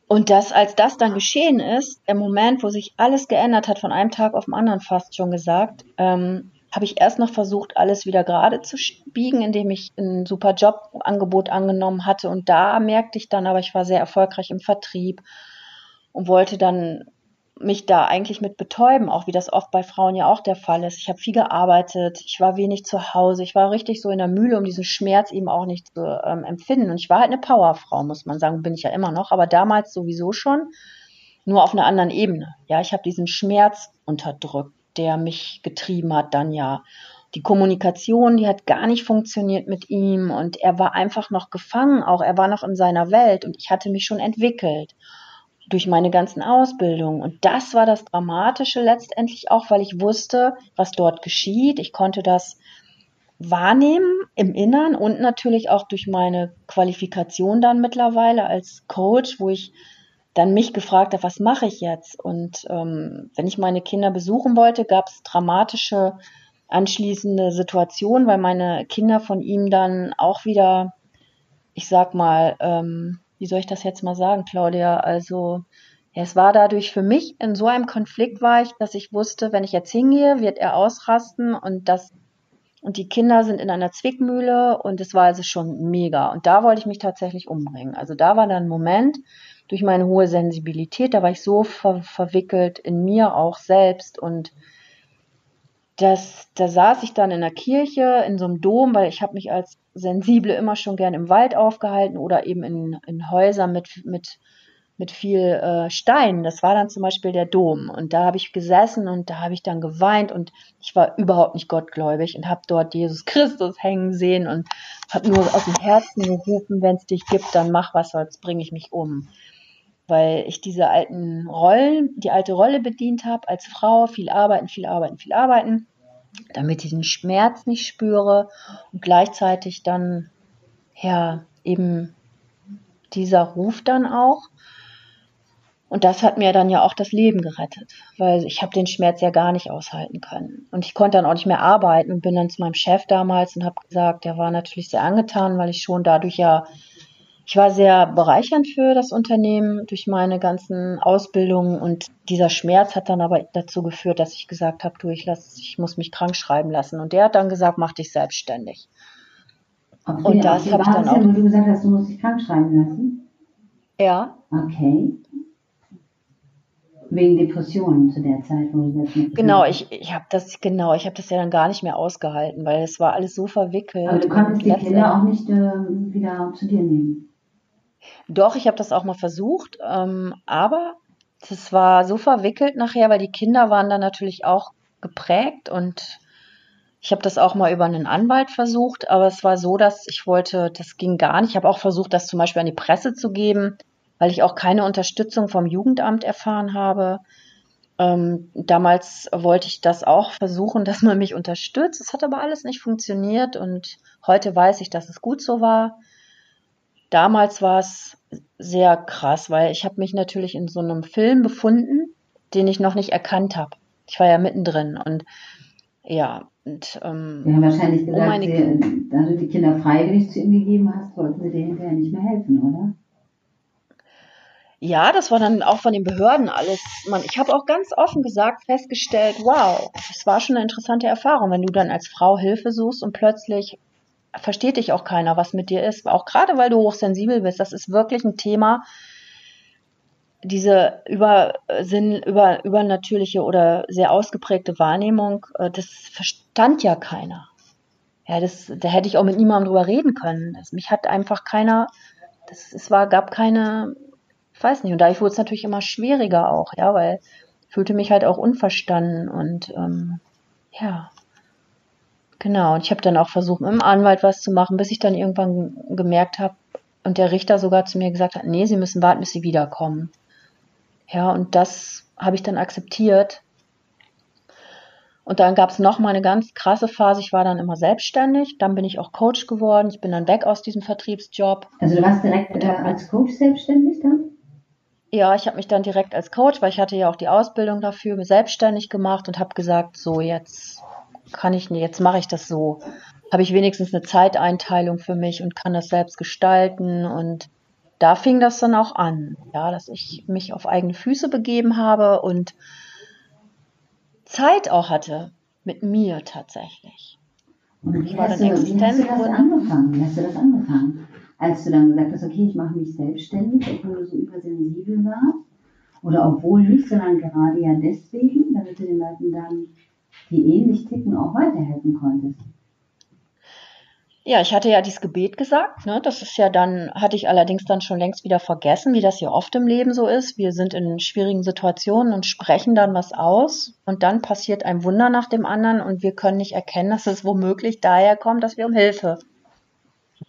Und das, als das dann geschehen ist, der Moment, wo sich alles geändert hat, von einem Tag auf den anderen fast schon gesagt, ähm, habe ich erst noch versucht, alles wieder gerade zu biegen, indem ich ein super Jobangebot angenommen hatte. Und da merkte ich dann aber, ich war sehr erfolgreich im Vertrieb und wollte dann mich da eigentlich mit betäuben, auch wie das oft bei Frauen ja auch der Fall ist. Ich habe viel gearbeitet, ich war wenig zu Hause, ich war richtig so in der Mühle, um diesen Schmerz eben auch nicht zu ähm, empfinden. Und ich war halt eine Powerfrau, muss man sagen, bin ich ja immer noch, aber damals sowieso schon, nur auf einer anderen Ebene. Ja, ich habe diesen Schmerz unterdrückt, der mich getrieben hat dann ja. Die Kommunikation, die hat gar nicht funktioniert mit ihm und er war einfach noch gefangen, auch er war noch in seiner Welt und ich hatte mich schon entwickelt durch meine ganzen Ausbildungen. Und das war das Dramatische letztendlich auch, weil ich wusste, was dort geschieht. Ich konnte das wahrnehmen im Innern und natürlich auch durch meine Qualifikation dann mittlerweile als Coach, wo ich dann mich gefragt habe, was mache ich jetzt? Und ähm, wenn ich meine Kinder besuchen wollte, gab es dramatische anschließende Situationen, weil meine Kinder von ihm dann auch wieder, ich sag mal, ähm, wie soll ich das jetzt mal sagen, Claudia? Also, ja, es war dadurch für mich in so einem Konflikt war ich, dass ich wusste, wenn ich jetzt hingehe, wird er ausrasten und das und die Kinder sind in einer Zwickmühle und es war also schon mega. Und da wollte ich mich tatsächlich umbringen. Also da war dann ein Moment durch meine hohe Sensibilität, da war ich so ver verwickelt in mir auch selbst und das, da saß ich dann in der Kirche, in so einem Dom, weil ich habe mich als Sensible immer schon gern im Wald aufgehalten oder eben in, in Häusern mit, mit, mit viel äh, Stein. Das war dann zum Beispiel der Dom. Und da habe ich gesessen und da habe ich dann geweint und ich war überhaupt nicht gottgläubig und habe dort Jesus Christus hängen sehen und habe nur aus dem Herzen gerufen, wenn es dich gibt, dann mach was, sonst bringe ich mich um. Weil ich diese alten Rollen, die alte Rolle bedient habe als Frau, viel arbeiten, viel arbeiten, viel arbeiten damit ich den Schmerz nicht spüre und gleichzeitig dann ja eben dieser Ruf dann auch. Und das hat mir dann ja auch das Leben gerettet, weil ich habe den Schmerz ja gar nicht aushalten können. Und ich konnte dann auch nicht mehr arbeiten und bin dann zu meinem Chef damals und habe gesagt, der war natürlich sehr angetan, weil ich schon dadurch ja ich war sehr bereichernd für das Unternehmen durch meine ganzen Ausbildungen und dieser Schmerz hat dann aber dazu geführt, dass ich gesagt habe, du, ich, lass, ich muss mich krank schreiben lassen. Und der hat dann gesagt, mach dich selbstständig. Okay, Und das habe ich dann auch- Wo du gesagt hast, du musst dich krank schreiben lassen. Ja, Okay. Wegen Depressionen zu der Zeit, wo du das mit genau, ich, ich habe das, genau, ich habe das ja dann gar nicht mehr ausgehalten, weil es war alles so verwickelt. Aber du konntest die Kinder auch nicht ähm, wieder zu dir nehmen. Doch, ich habe das auch mal versucht, ähm, aber das war so verwickelt nachher, weil die Kinder waren dann natürlich auch geprägt und ich habe das auch mal über einen Anwalt versucht, aber es war so, dass ich wollte, das ging gar nicht. Ich habe auch versucht, das zum Beispiel an die Presse zu geben, weil ich auch keine Unterstützung vom Jugendamt erfahren habe. Ähm, damals wollte ich das auch versuchen, dass man mich unterstützt. Es hat aber alles nicht funktioniert und heute weiß ich, dass es gut so war. Damals war es sehr krass, weil ich habe mich natürlich in so einem Film befunden, den ich noch nicht erkannt habe. Ich war ja mittendrin und ja, und ähm, haben wahrscheinlich Oh, gesagt, meine sie, da du die Kinder freiwillig zu ihm gegeben hast, wollten sie dir hinterher nicht mehr helfen, oder? ja, das war dann auch von den Behörden alles. Man, ich habe auch ganz offen gesagt, festgestellt, wow, das war schon eine interessante Erfahrung, wenn du dann als Frau Hilfe suchst und plötzlich versteht dich auch keiner, was mit dir ist. Auch gerade weil du hochsensibel bist, das ist wirklich ein Thema. Diese Übersinn, über, übernatürliche oder sehr ausgeprägte Wahrnehmung, äh, das verstand ja keiner. Ja, das, da hätte ich auch mit niemandem drüber reden können. Das, mich hat einfach keiner, das, es war, gab keine, ich weiß nicht, und dadurch wurde es natürlich immer schwieriger auch, ja, weil ich fühlte mich halt auch unverstanden und ähm, ja, genau. Und ich habe dann auch versucht, mit dem Anwalt was zu machen, bis ich dann irgendwann gemerkt habe und der Richter sogar zu mir gesagt hat, nee, Sie müssen warten, bis Sie wiederkommen. Ja, und das habe ich dann akzeptiert. Und dann gab es noch mal eine ganz krasse Phase. Ich war dann immer selbstständig. Dann bin ich auch Coach geworden. Ich bin dann weg aus diesem Vertriebsjob. Also du warst direkt äh, als Coach selbstständig dann? Ja, ich habe mich dann direkt als Coach, weil ich hatte ja auch die Ausbildung dafür, selbstständig gemacht und habe gesagt, so jetzt kann ich nicht, jetzt mache ich das so. Habe ich wenigstens eine Zeiteinteilung für mich und kann das selbst gestalten und da fing das dann auch an, ja, dass ich mich auf eigene Füße begeben habe und Zeit auch hatte mit mir tatsächlich. Und Ich wie war hast, dann du, wie hast du das angefangen? Wie hast du das angefangen? Als du dann gesagt hast, okay, ich mache mich selbstständig, obwohl du so übersensibel warst? Oder obwohl nicht, sondern gerade ja deswegen, damit du den Leuten dann, die ähnlich ticken, auch weiterhelfen konntest. Ja, ich hatte ja dieses Gebet gesagt, ne? Das ist ja dann, hatte ich allerdings dann schon längst wieder vergessen, wie das ja oft im Leben so ist. Wir sind in schwierigen Situationen und sprechen dann was aus und dann passiert ein Wunder nach dem anderen und wir können nicht erkennen, dass es womöglich daher kommt, dass wir um Hilfe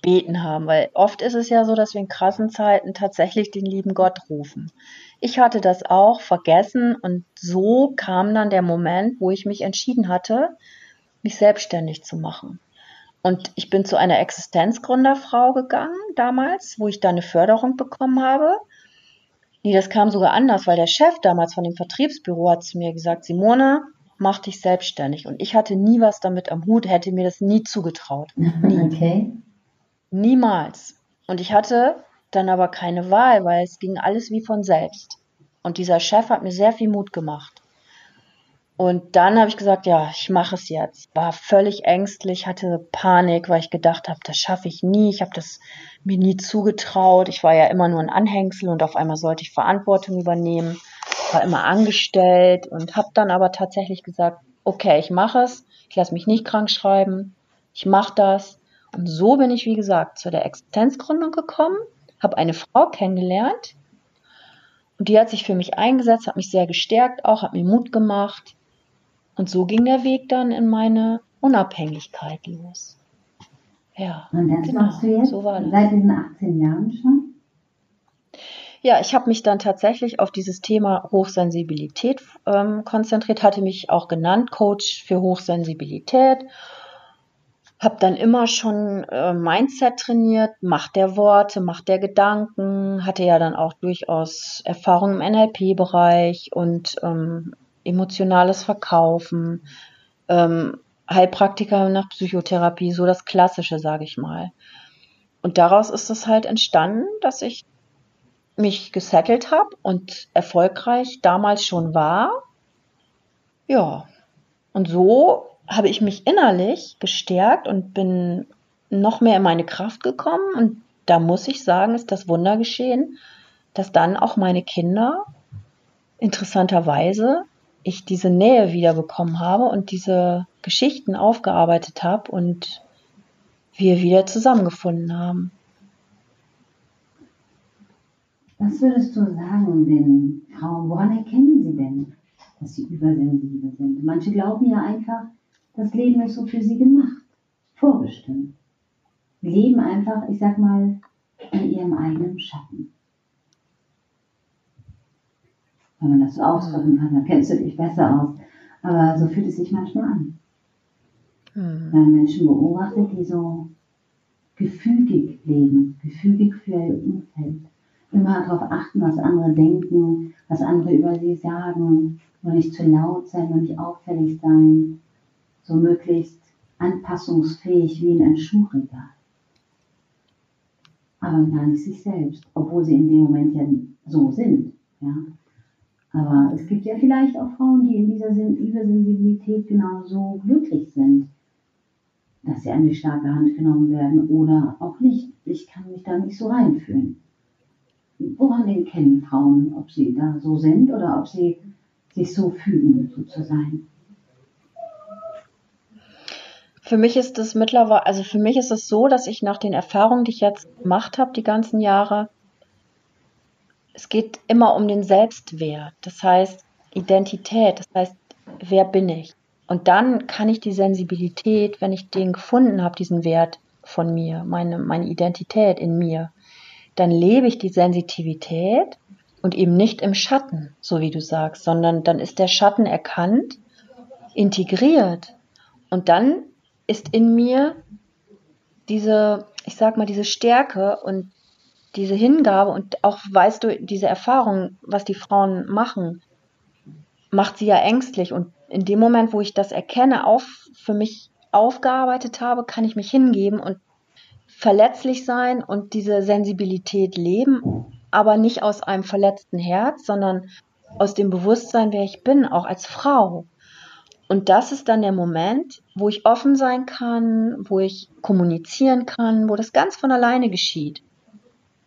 beten haben, weil oft ist es ja so, dass wir in krassen Zeiten tatsächlich den lieben Gott rufen. Ich hatte das auch vergessen und so kam dann der Moment, wo ich mich entschieden hatte, mich selbstständig zu machen. Und ich bin zu einer Existenzgründerfrau gegangen damals, wo ich da eine Förderung bekommen habe. Nee, das kam sogar anders, weil der Chef damals von dem Vertriebsbüro hat zu mir gesagt, Simone, mach dich selbstständig. Und ich hatte nie was damit am Hut, hätte mir das nie zugetraut. (laughs) Okay. Niemals. Und ich hatte dann aber keine Wahl, weil es ging alles wie von selbst. Und dieser Chef hat mir sehr viel Mut gemacht. Und dann habe ich gesagt, ja, ich mache es jetzt. War völlig ängstlich, hatte Panik, weil ich gedacht habe, das schaffe ich nie. Ich habe das mir nie zugetraut. Ich war ja immer nur ein Anhängsel und auf einmal sollte ich Verantwortung übernehmen. War immer angestellt und habe dann aber tatsächlich gesagt, okay, ich mache es. Ich lasse mich nicht krank schreiben. Ich mache das. Und so bin ich, wie gesagt, zu der Existenzgründung gekommen, habe eine Frau kennengelernt und die hat sich für mich eingesetzt, hat mich sehr gestärkt, auch hat mir Mut gemacht. Und so ging der Weg dann in meine Unabhängigkeit los. Ja, Und das genau, machst du jetzt so war das. seit diesen 18 Jahren schon? Ja, ich habe mich dann tatsächlich auf dieses Thema Hochsensibilität ähm, konzentriert, hatte mich auch genannt Coach für Hochsensibilität. Habe dann immer schon äh, Mindset trainiert, Macht der Worte, Macht der Gedanken, hatte ja dann auch durchaus Erfahrung im NLP-Bereich und ähm, emotionales Verkaufen, ähm, Heilpraktiker nach Psychotherapie, so das Klassische, sage ich mal. und daraus ist es halt entstanden, dass ich mich gesettelt habe und erfolgreich damals schon war. Ja, und so habe ich mich innerlich gestärkt und bin noch mehr in meine Kraft gekommen. Und da muss ich sagen, ist das Wunder geschehen, dass dann auch meine Kinder interessanterweise ich diese Nähe wiederbekommen habe und diese Geschichten aufgearbeitet habe und wir wieder zusammengefunden haben. Was würdest du sagen den Frauen, woran erkennen sie denn, dass sie übersensibel sind? Manche glauben ja einfach, das Leben ist so für sie gemacht, vorbestimmt. Leben einfach, ich sag mal, in ihrem eigenen Schatten. Wenn man das so ausdrücken kann, dann kennst du dich besser aus. Aber so fühlt es sich manchmal an. Mhm. Wenn man Menschen beobachtet, die so gefügig leben, gefügig für ihr Umfeld. Immer darauf achten, was andere denken, was andere über sie sagen, nur nicht zu laut sein, nur nicht auffällig sein, so möglichst anpassungsfähig wie in ein Schuhregal. Aber gar nicht sich selbst, obwohl sie in dem Moment ja so sind. Ja? Aber es gibt ja vielleicht auch Frauen, die in dieser Übersensibilität genauso glücklich sind, dass sie an die starke Hand genommen werden oder auch nicht. Ich kann mich da nicht so reinfühlen. Woran erkennen Frauen, ob sie da so sind oder ob sie sich so fühlen, so zu sein? Für mich ist es mittlerweile, also für mich ist es so, dass ich nach den Erfahrungen, die ich jetzt gemacht habe, die ganzen Jahre, es geht immer um den Selbstwert. Das heißt Identität. Das heißt, wer bin ich? Und dann kann ich die Sensibilität, wenn ich den gefunden habe, diesen Wert von mir, meine, meine Identität in mir, dann lebe ich die Sensitivität und eben nicht im Schatten, so wie du sagst, sondern dann ist der Schatten erkannt, integriert und dann ist in mir diese, ich sag mal, diese Stärke und diese Hingabe und auch weißt du, diese Erfahrung, was die Frauen machen, macht sie ja ängstlich. Und in dem Moment, wo ich das erkenne, auf, für mich aufgearbeitet habe, kann ich mich hingeben und verletzlich sein und diese Sensibilität leben, aber nicht aus einem verletzten Herz, sondern aus dem Bewusstsein, wer ich bin, auch als Frau. Und das ist dann der Moment, wo ich offen sein kann, wo ich kommunizieren kann, wo das ganz von alleine geschieht,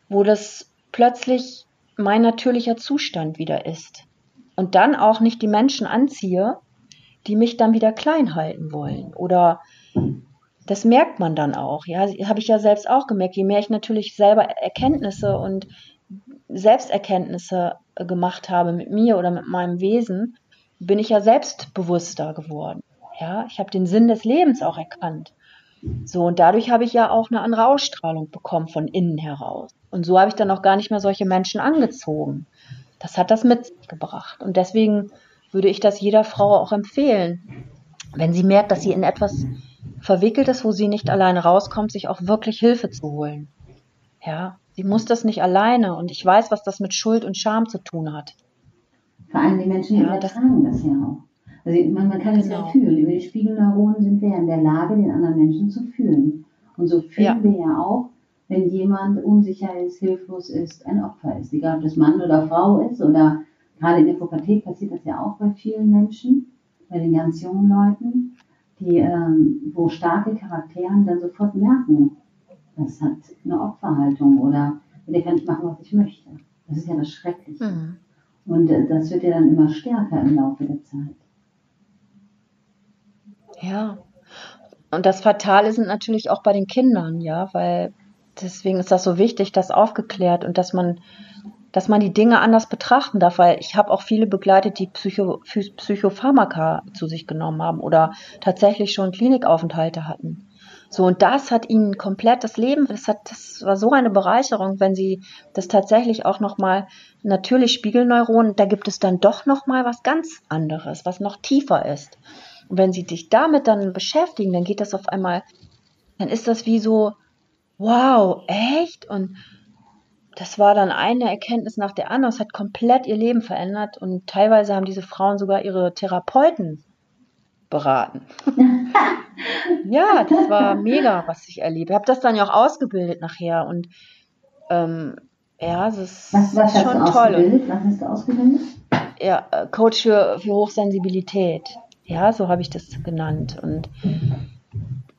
wo das plötzlich mein natürlicher Zustand wieder ist. Und dann auch nicht die Menschen anziehe, die mich dann wieder klein halten wollen. Oder das merkt man dann auch. Ja, habe ich ja selbst auch gemerkt. Je mehr ich natürlich selber Erkenntnisse und Selbsterkenntnisse gemacht habe mit mir oder mit meinem Wesen, bin ich ja selbstbewusster geworden. Ja, ich habe den Sinn des Lebens auch erkannt. So, und dadurch habe ich ja auch eine andere Ausstrahlung bekommen von innen heraus. Und so habe ich dann auch gar nicht mehr solche Menschen angezogen. Das hat das mit sich gebracht. Und deswegen würde ich das jeder Frau auch empfehlen, wenn sie merkt, dass sie in etwas verwickelt ist, wo sie nicht alleine rauskommt, sich auch wirklich Hilfe zu holen. Ja, sie muss das nicht alleine. Und ich weiß, was das mit Schuld und Scham zu tun hat. Vor allem die Menschen, die ja, übertragen das, das ja auch. Also man, man kann es genau. ja fühlen. Über die Spiegelneuronen sind wir ja in der Lage, den anderen Menschen zu fühlen. Und so fühlen ja. wir ja auch, wenn jemand unsicher ist, hilflos ist, ein Opfer ist. Egal ob das Mann oder Frau ist oder gerade in der Pubertät passiert das ja auch bei vielen Menschen, bei den ganz jungen Leuten, die, ähm, wo starke Charaktere dann sofort merken, das hat eine Opferhaltung oder der kann nicht machen, was ich möchte. Das ist ja das Schreckliche. Mhm. Und äh, das wird ja dann immer stärker im Laufe der Zeit. Ja. Und das Fatale sind natürlich auch bei den Kindern, ja, weil deswegen ist das so wichtig, das aufgeklärt und dass man, dass man die Dinge anders betrachten darf, weil ich habe auch viele begleitet, die Psycho, Psychopharmaka zu sich genommen haben oder tatsächlich schon Klinikaufenthalte hatten. So, und das hat ihnen komplett das Leben, das hat, das war so eine Bereicherung, wenn sie das tatsächlich auch nochmal, natürlich Spiegelneuronen, da gibt es dann doch nochmal was ganz anderes, was noch tiefer ist. Und wenn sie dich damit dann beschäftigen, dann geht das auf einmal, dann ist das wie so, wow, echt? Und das war dann eine Erkenntnis nach der anderen. Es hat komplett ihr Leben verändert und teilweise haben diese Frauen sogar ihre Therapeuten beraten. (laughs) ja, das war mega, was ich erlebe. Ich habe das dann ja auch ausgebildet nachher und ähm, ja, es ist was, was schon toll. Was hast du ausgebildet? Ja, äh, Coach für, für Hochsensibilität. Ja, so habe ich das genannt. Und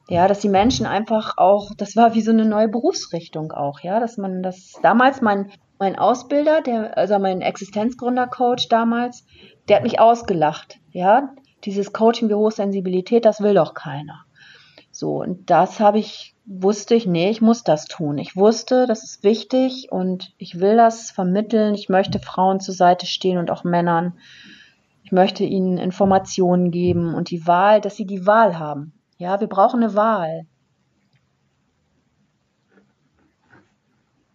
ja, dass die Menschen einfach auch, das war wie so eine neue Berufsrichtung auch, ja, dass man das damals mein mein Ausbilder, der also mein Existenzgründer Coach damals, der hat mich ausgelacht, ja, dieses Coaching wie Hochsensibilität, das will doch keiner. So, und das habe ich, wusste ich, nee, ich muss das tun. Ich wusste, das ist wichtig und ich will das vermitteln. Ich möchte Frauen zur Seite stehen und auch Männern. Ich möchte ihnen Informationen geben und die Wahl, dass sie die Wahl haben. Ja, wir brauchen eine Wahl.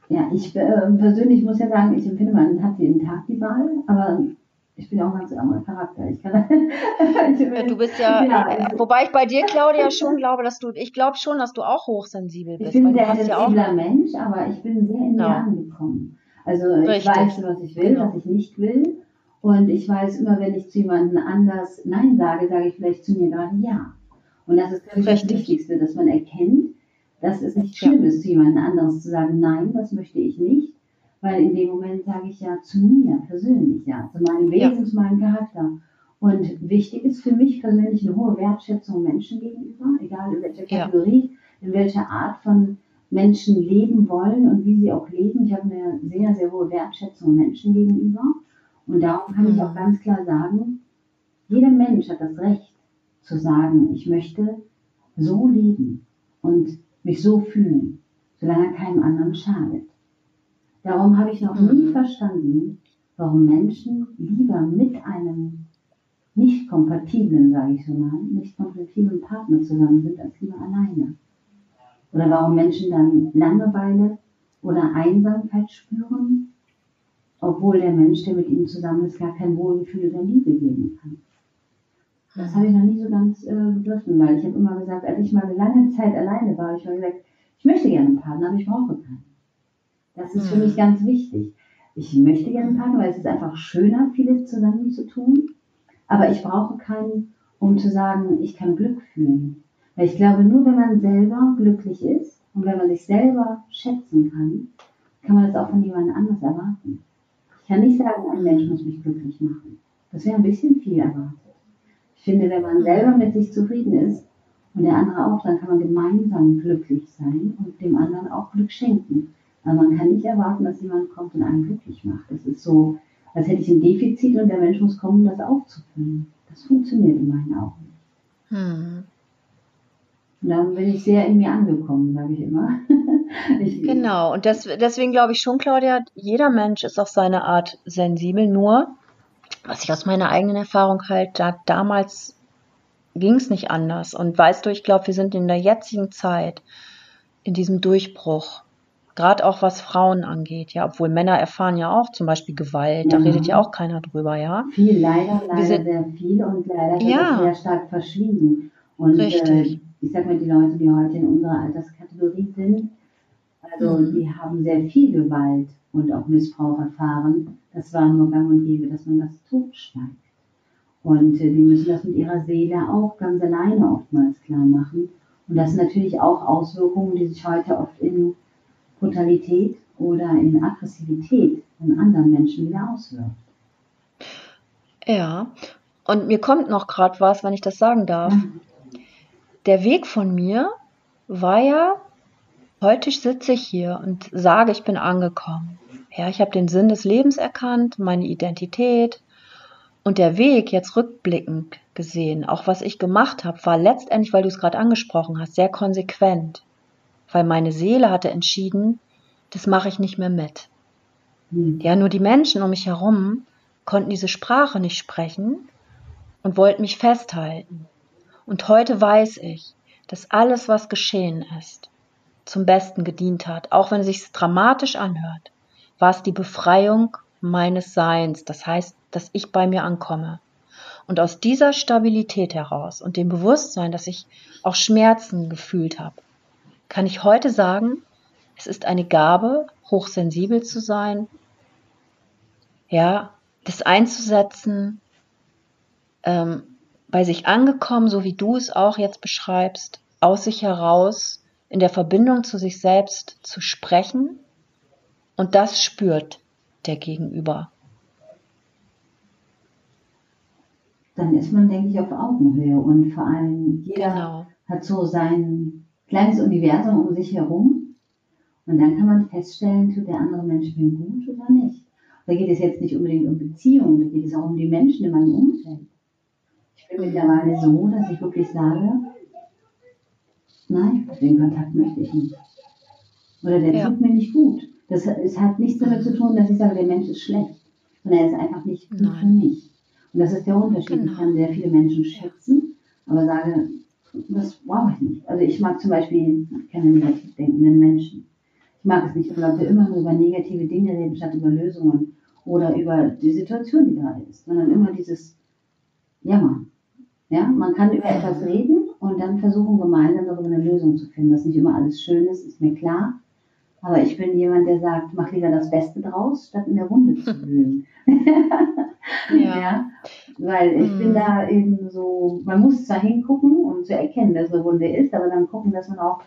Ja, ich äh, persönlich muss ja sagen, ich empfinde, man hat jeden Tag die Wahl, aber ich bin auch ein ganz anderer Charakter. Ich kann, ich (laughs) bin, du bist ja, ja also, wobei ich bei dir, Claudia, schon glaube, dass du, ich glaube schon, dass du auch hochsensibel bist. Ich bin ein sehr sensibler ja Mensch, aber ich bin sehr in mir ja. angekommen. Also Richtig. ich weiß, was ich will, genau. was ich nicht will. Und ich weiß immer, wenn ich zu jemandem anders Nein sage, sage ich vielleicht zu mir gerade Ja. Und das ist, glaube ich, das Wichtigste, dass man erkennt, dass es nicht schlimm ist, zu jemandem anderes zu sagen, nein, das möchte ich nicht weil in dem Moment sage ich ja zu mir persönlich, ja, zu meinem Wesen, ja. zu meinem Charakter. Und wichtig ist für mich persönlich eine hohe Wertschätzung Menschen gegenüber, egal in welcher Kategorie, ja. in welcher Art von Menschen leben wollen und wie sie auch leben. Ich habe eine sehr, sehr hohe Wertschätzung Menschen gegenüber. Und darum kann mhm. ich auch ganz klar sagen, jeder Mensch hat das Recht zu sagen, ich möchte so leben und mich so fühlen, solange er keinem anderen schadet. Darum habe ich noch nie mhm. verstanden, warum Menschen lieber mit einem nicht kompatiblen, sage ich so mal, nicht kompatiblen Partner zusammen sind, als lieber alleine. Oder warum Menschen dann Langeweile oder Einsamkeit spüren, obwohl der Mensch, der mit ihnen zusammen ist, gar kein Wohlgefühl oder Liebe geben kann. Das habe ich noch nie so ganz äh, begriffen, weil ich habe immer gesagt, als ich mal eine lange Zeit alleine war, ich habe gesagt, ich möchte gerne einen Partner, aber ich brauche keinen. Das ist für mich hm. ganz wichtig. Ich möchte gerne Partner, weil es ist einfach schöner, vieles zusammen zu tun. Aber ich brauche keinen, um zu sagen, ich kann Glück fühlen. Weil ich glaube, nur wenn man selber glücklich ist und wenn man sich selber schätzen kann, kann man das auch von jemand anders erwarten. Ich kann nicht sagen, ein Mensch muss mich glücklich machen. Das wäre ein bisschen viel erwartet. Ich finde, wenn man selber mit sich zufrieden ist und der andere auch, dann kann man gemeinsam glücklich sein und dem anderen auch Glück schenken. Aber man kann nicht erwarten, dass jemand kommt und einen glücklich macht. Das ist so, als hätte ich ein Defizit und der Mensch muss kommen, das aufzufüllen. Das funktioniert in meinen Augen. Hm. Und dann bin ich sehr in mir angekommen, sage ich immer. (laughs) ich, genau, und das, deswegen glaube ich schon, Claudia, jeder Mensch ist auf seine Art sensibel, nur, was ich aus meiner eigenen Erfahrung halt, da, damals ging es nicht anders. Und weißt du, ich glaube, wir sind in der jetzigen Zeit, in diesem Durchbruch, Gerade auch was Frauen angeht, ja, obwohl Männer erfahren ja auch zum Beispiel Gewalt, ja. da redet ja auch keiner drüber, ja. Viel, leider, leider sind, sehr viel und leider ja. sehr stark verschwiegen. Und Richtig. Äh, ich sag mal, die Leute, die heute in unserer Alterskategorie sind, also mhm. die haben sehr viel Gewalt und auch Missbrauch erfahren. Das war nur gang und gäbe, dass man das totschweigt. Und äh, die müssen das mit ihrer Seele auch ganz alleine oftmals klar machen. Und das sind natürlich auch Auswirkungen, die sich heute oft in Brutalität oder in Aggressivität von anderen Menschen wieder auswirkt. Ja, und mir kommt noch gerade was, wenn ich das sagen darf. Mhm. Der Weg von mir war ja, heute sitze ich hier und sage, ich bin angekommen. Ja, ich habe den Sinn des Lebens erkannt, meine Identität. Und der Weg jetzt rückblickend gesehen, auch was ich gemacht habe, war letztendlich, weil du es gerade angesprochen hast, sehr konsequent weil meine Seele hatte entschieden, das mache ich nicht mehr mit. Hm. Ja, nur die Menschen um mich herum konnten diese Sprache nicht sprechen und wollten mich festhalten. Und heute weiß ich, dass alles, was geschehen ist, zum Besten gedient hat, auch wenn es sich dramatisch anhört, war es die Befreiung meines Seins, das heißt, dass ich bei mir ankomme. Und aus dieser Stabilität heraus und dem Bewusstsein, dass ich auch Schmerzen gefühlt habe, kann ich heute sagen, es ist eine Gabe, hochsensibel zu sein, ja, das einzusetzen, ähm, bei sich angekommen, so wie du es auch jetzt beschreibst, aus sich heraus in der Verbindung zu sich selbst zu sprechen und das spürt der Gegenüber. Dann ist man, denke ich, auf Augenhöhe und vor allem jeder genau. hat so sein kleines Universum um sich herum und dann kann man feststellen, tut der andere Mensch mir gut oder nicht. Da geht es jetzt nicht unbedingt um Beziehungen, da geht es auch um die Menschen in meinem Umfeld. Ich bin mittlerweile so, dass ich wirklich sage, nein, den Kontakt möchte ich nicht. Oder der ja. tut mir nicht gut. Das es hat nichts damit zu tun, dass ich sage, der Mensch ist schlecht, sondern er ist einfach nicht gut nein. für mich. Und das ist der Unterschied. Genau. Ich kann sehr viele Menschen schätzen, aber sage, das brauche ich nicht. Also ich mag zum Beispiel keine negativ denkenden Menschen. Ich mag es nicht, wenn Leute immer nur über negative Dinge reden, statt über Lösungen oder über die Situation, die gerade ist, sondern immer dieses Jammern. Ja, man kann über etwas reden und dann versuchen, gemeinsam darüber eine Lösung zu finden. Dass nicht immer alles schön ist, ist mir klar. Aber ich bin jemand, der sagt, mach lieber das Beste draus, statt in der Wunde zu (laughs) wühlen. ja. (laughs) ja. Weil ich mhm. bin da eben so, man muss zwar hingucken, um zu erkennen, dass eine Wunde ist, aber dann gucken, dass man auch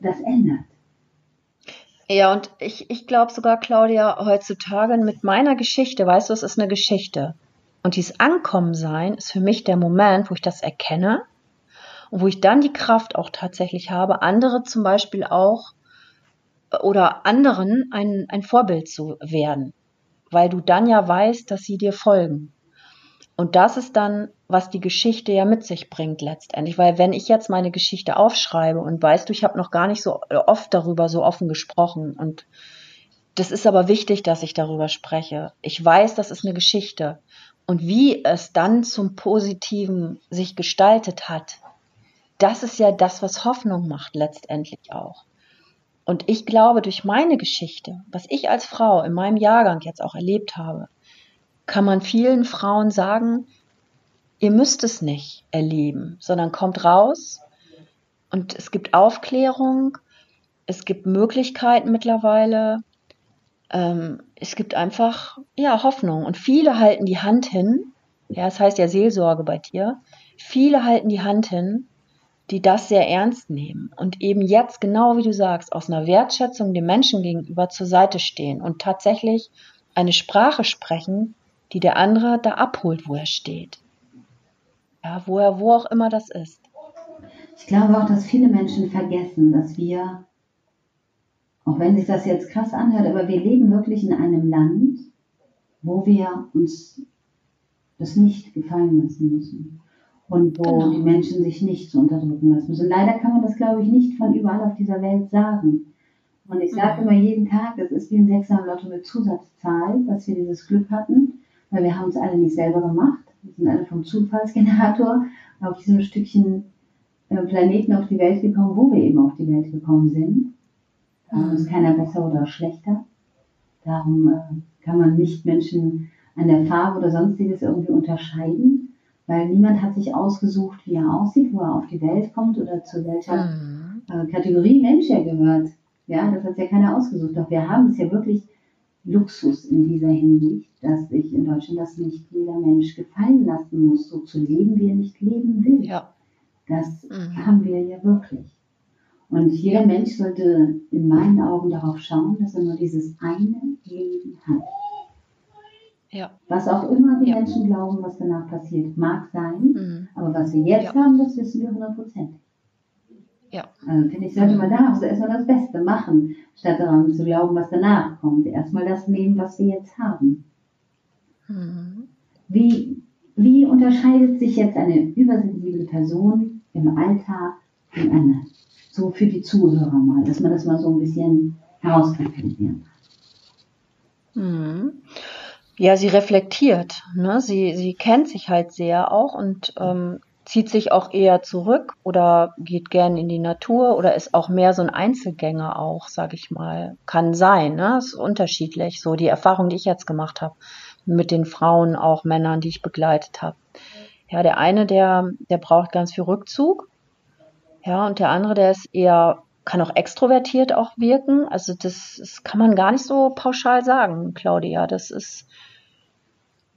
das ändert. Ja, und ich, ich glaube sogar, Claudia, heutzutage mit meiner Geschichte, weißt du, es ist eine Geschichte. Und dieses Ankommensein ist für mich der Moment, wo ich das erkenne und wo ich dann die Kraft auch tatsächlich habe, andere zum Beispiel auch oder anderen ein, ein Vorbild zu werden, weil du dann ja weißt, dass sie dir folgen. Und das ist dann, was die Geschichte ja mit sich bringt letztendlich. Weil wenn ich jetzt meine Geschichte aufschreibe und weißt du, ich habe noch gar nicht so oft darüber so offen gesprochen und das ist aber wichtig, dass ich darüber spreche. Ich weiß, das ist eine Geschichte. Und wie es dann zum Positiven sich gestaltet hat, das ist ja das, was Hoffnung macht letztendlich auch. Und ich glaube, durch meine Geschichte, was ich als Frau in meinem Jahrgang jetzt auch erlebt habe, kann man vielen Frauen sagen, ihr müsst es nicht erleben, sondern kommt raus und es gibt Aufklärung, es gibt Möglichkeiten mittlerweile, ähm, es gibt einfach ja Hoffnung und viele halten die Hand hin. Ja, das heißt ja Seelsorge bei dir. Viele halten die Hand hin, die das sehr ernst nehmen und eben jetzt genau wie du sagst aus einer Wertschätzung dem Menschen gegenüber zur Seite stehen und tatsächlich eine Sprache sprechen, die der andere da abholt, wo er steht. Ja, wo er, wo auch immer das ist. Ich glaube auch, dass viele Menschen vergessen, dass wir, auch wenn sich das jetzt krass anhört, aber wir leben wirklich in einem Land, wo wir uns das nicht gefallen lassen müssen. Und wo genau. die Menschen sich nicht so unterdrücken lassen müssen. Leider kann man das, glaube ich, nicht von überall auf dieser Welt sagen. Und ich sage mhm. immer jeden Tag, es ist wie ein Sechser Lotto mit Zusatzzahl, dass wir dieses Glück hatten, weil wir haben es alle nicht selber gemacht. Wir sind alle vom Zufallsgenerator auf diesem Stückchen äh, Planeten auf die Welt gekommen, wo wir eben auf die Welt gekommen sind. Darum ist keiner besser oder schlechter. Darum äh, kann man nicht Menschen an der Farbe oder sonstiges irgendwie unterscheiden, weil niemand hat sich ausgesucht, wie er aussieht, wo er auf die Welt kommt oder zu welcher mhm. äh, Kategorie Mensch er gehört. Ja, das hat ja keiner ausgesucht. Doch wir haben es ja wirklich Luxus in dieser Hinsicht, dass sich in Deutschland das nicht jeder Mensch gefallen lassen muss, so zu leben, wie er nicht leben will. Ja. Das mhm. haben wir ja wirklich. Und jeder Mensch sollte in meinen Augen darauf schauen, dass er nur dieses eine Leben hat. Ja. Was auch immer die ja. Menschen glauben, was danach passiert, mag sein. Mhm. Aber was wir jetzt ja. haben, das wissen wir hundertprozentig. Ja. Also finde ich, sollte man da auch erstmal das Beste machen, statt daran zu glauben, was danach kommt. Erstmal das nehmen, was wir jetzt haben. Mhm. Wie, wie unterscheidet sich jetzt eine übersensible Person im Alltag von einer? So für die Zuhörer mal, dass man das mal so ein bisschen herauskristallisieren kann. Mhm. Ja, sie reflektiert. Ne? Sie, sie kennt sich halt sehr auch und ähm, zieht sich auch eher zurück oder geht gern in die Natur oder ist auch mehr so ein Einzelgänger auch, sag ich mal. Kann sein, ne? Ist unterschiedlich. So die Erfahrung, die ich jetzt gemacht habe mit den Frauen, auch Männern, die ich begleitet habe. Ja, der eine, der, der braucht ganz viel Rückzug. Ja, und der andere, der ist eher, kann auch extrovertiert auch wirken. Also das, das kann man gar nicht so pauschal sagen, Claudia. Das ist,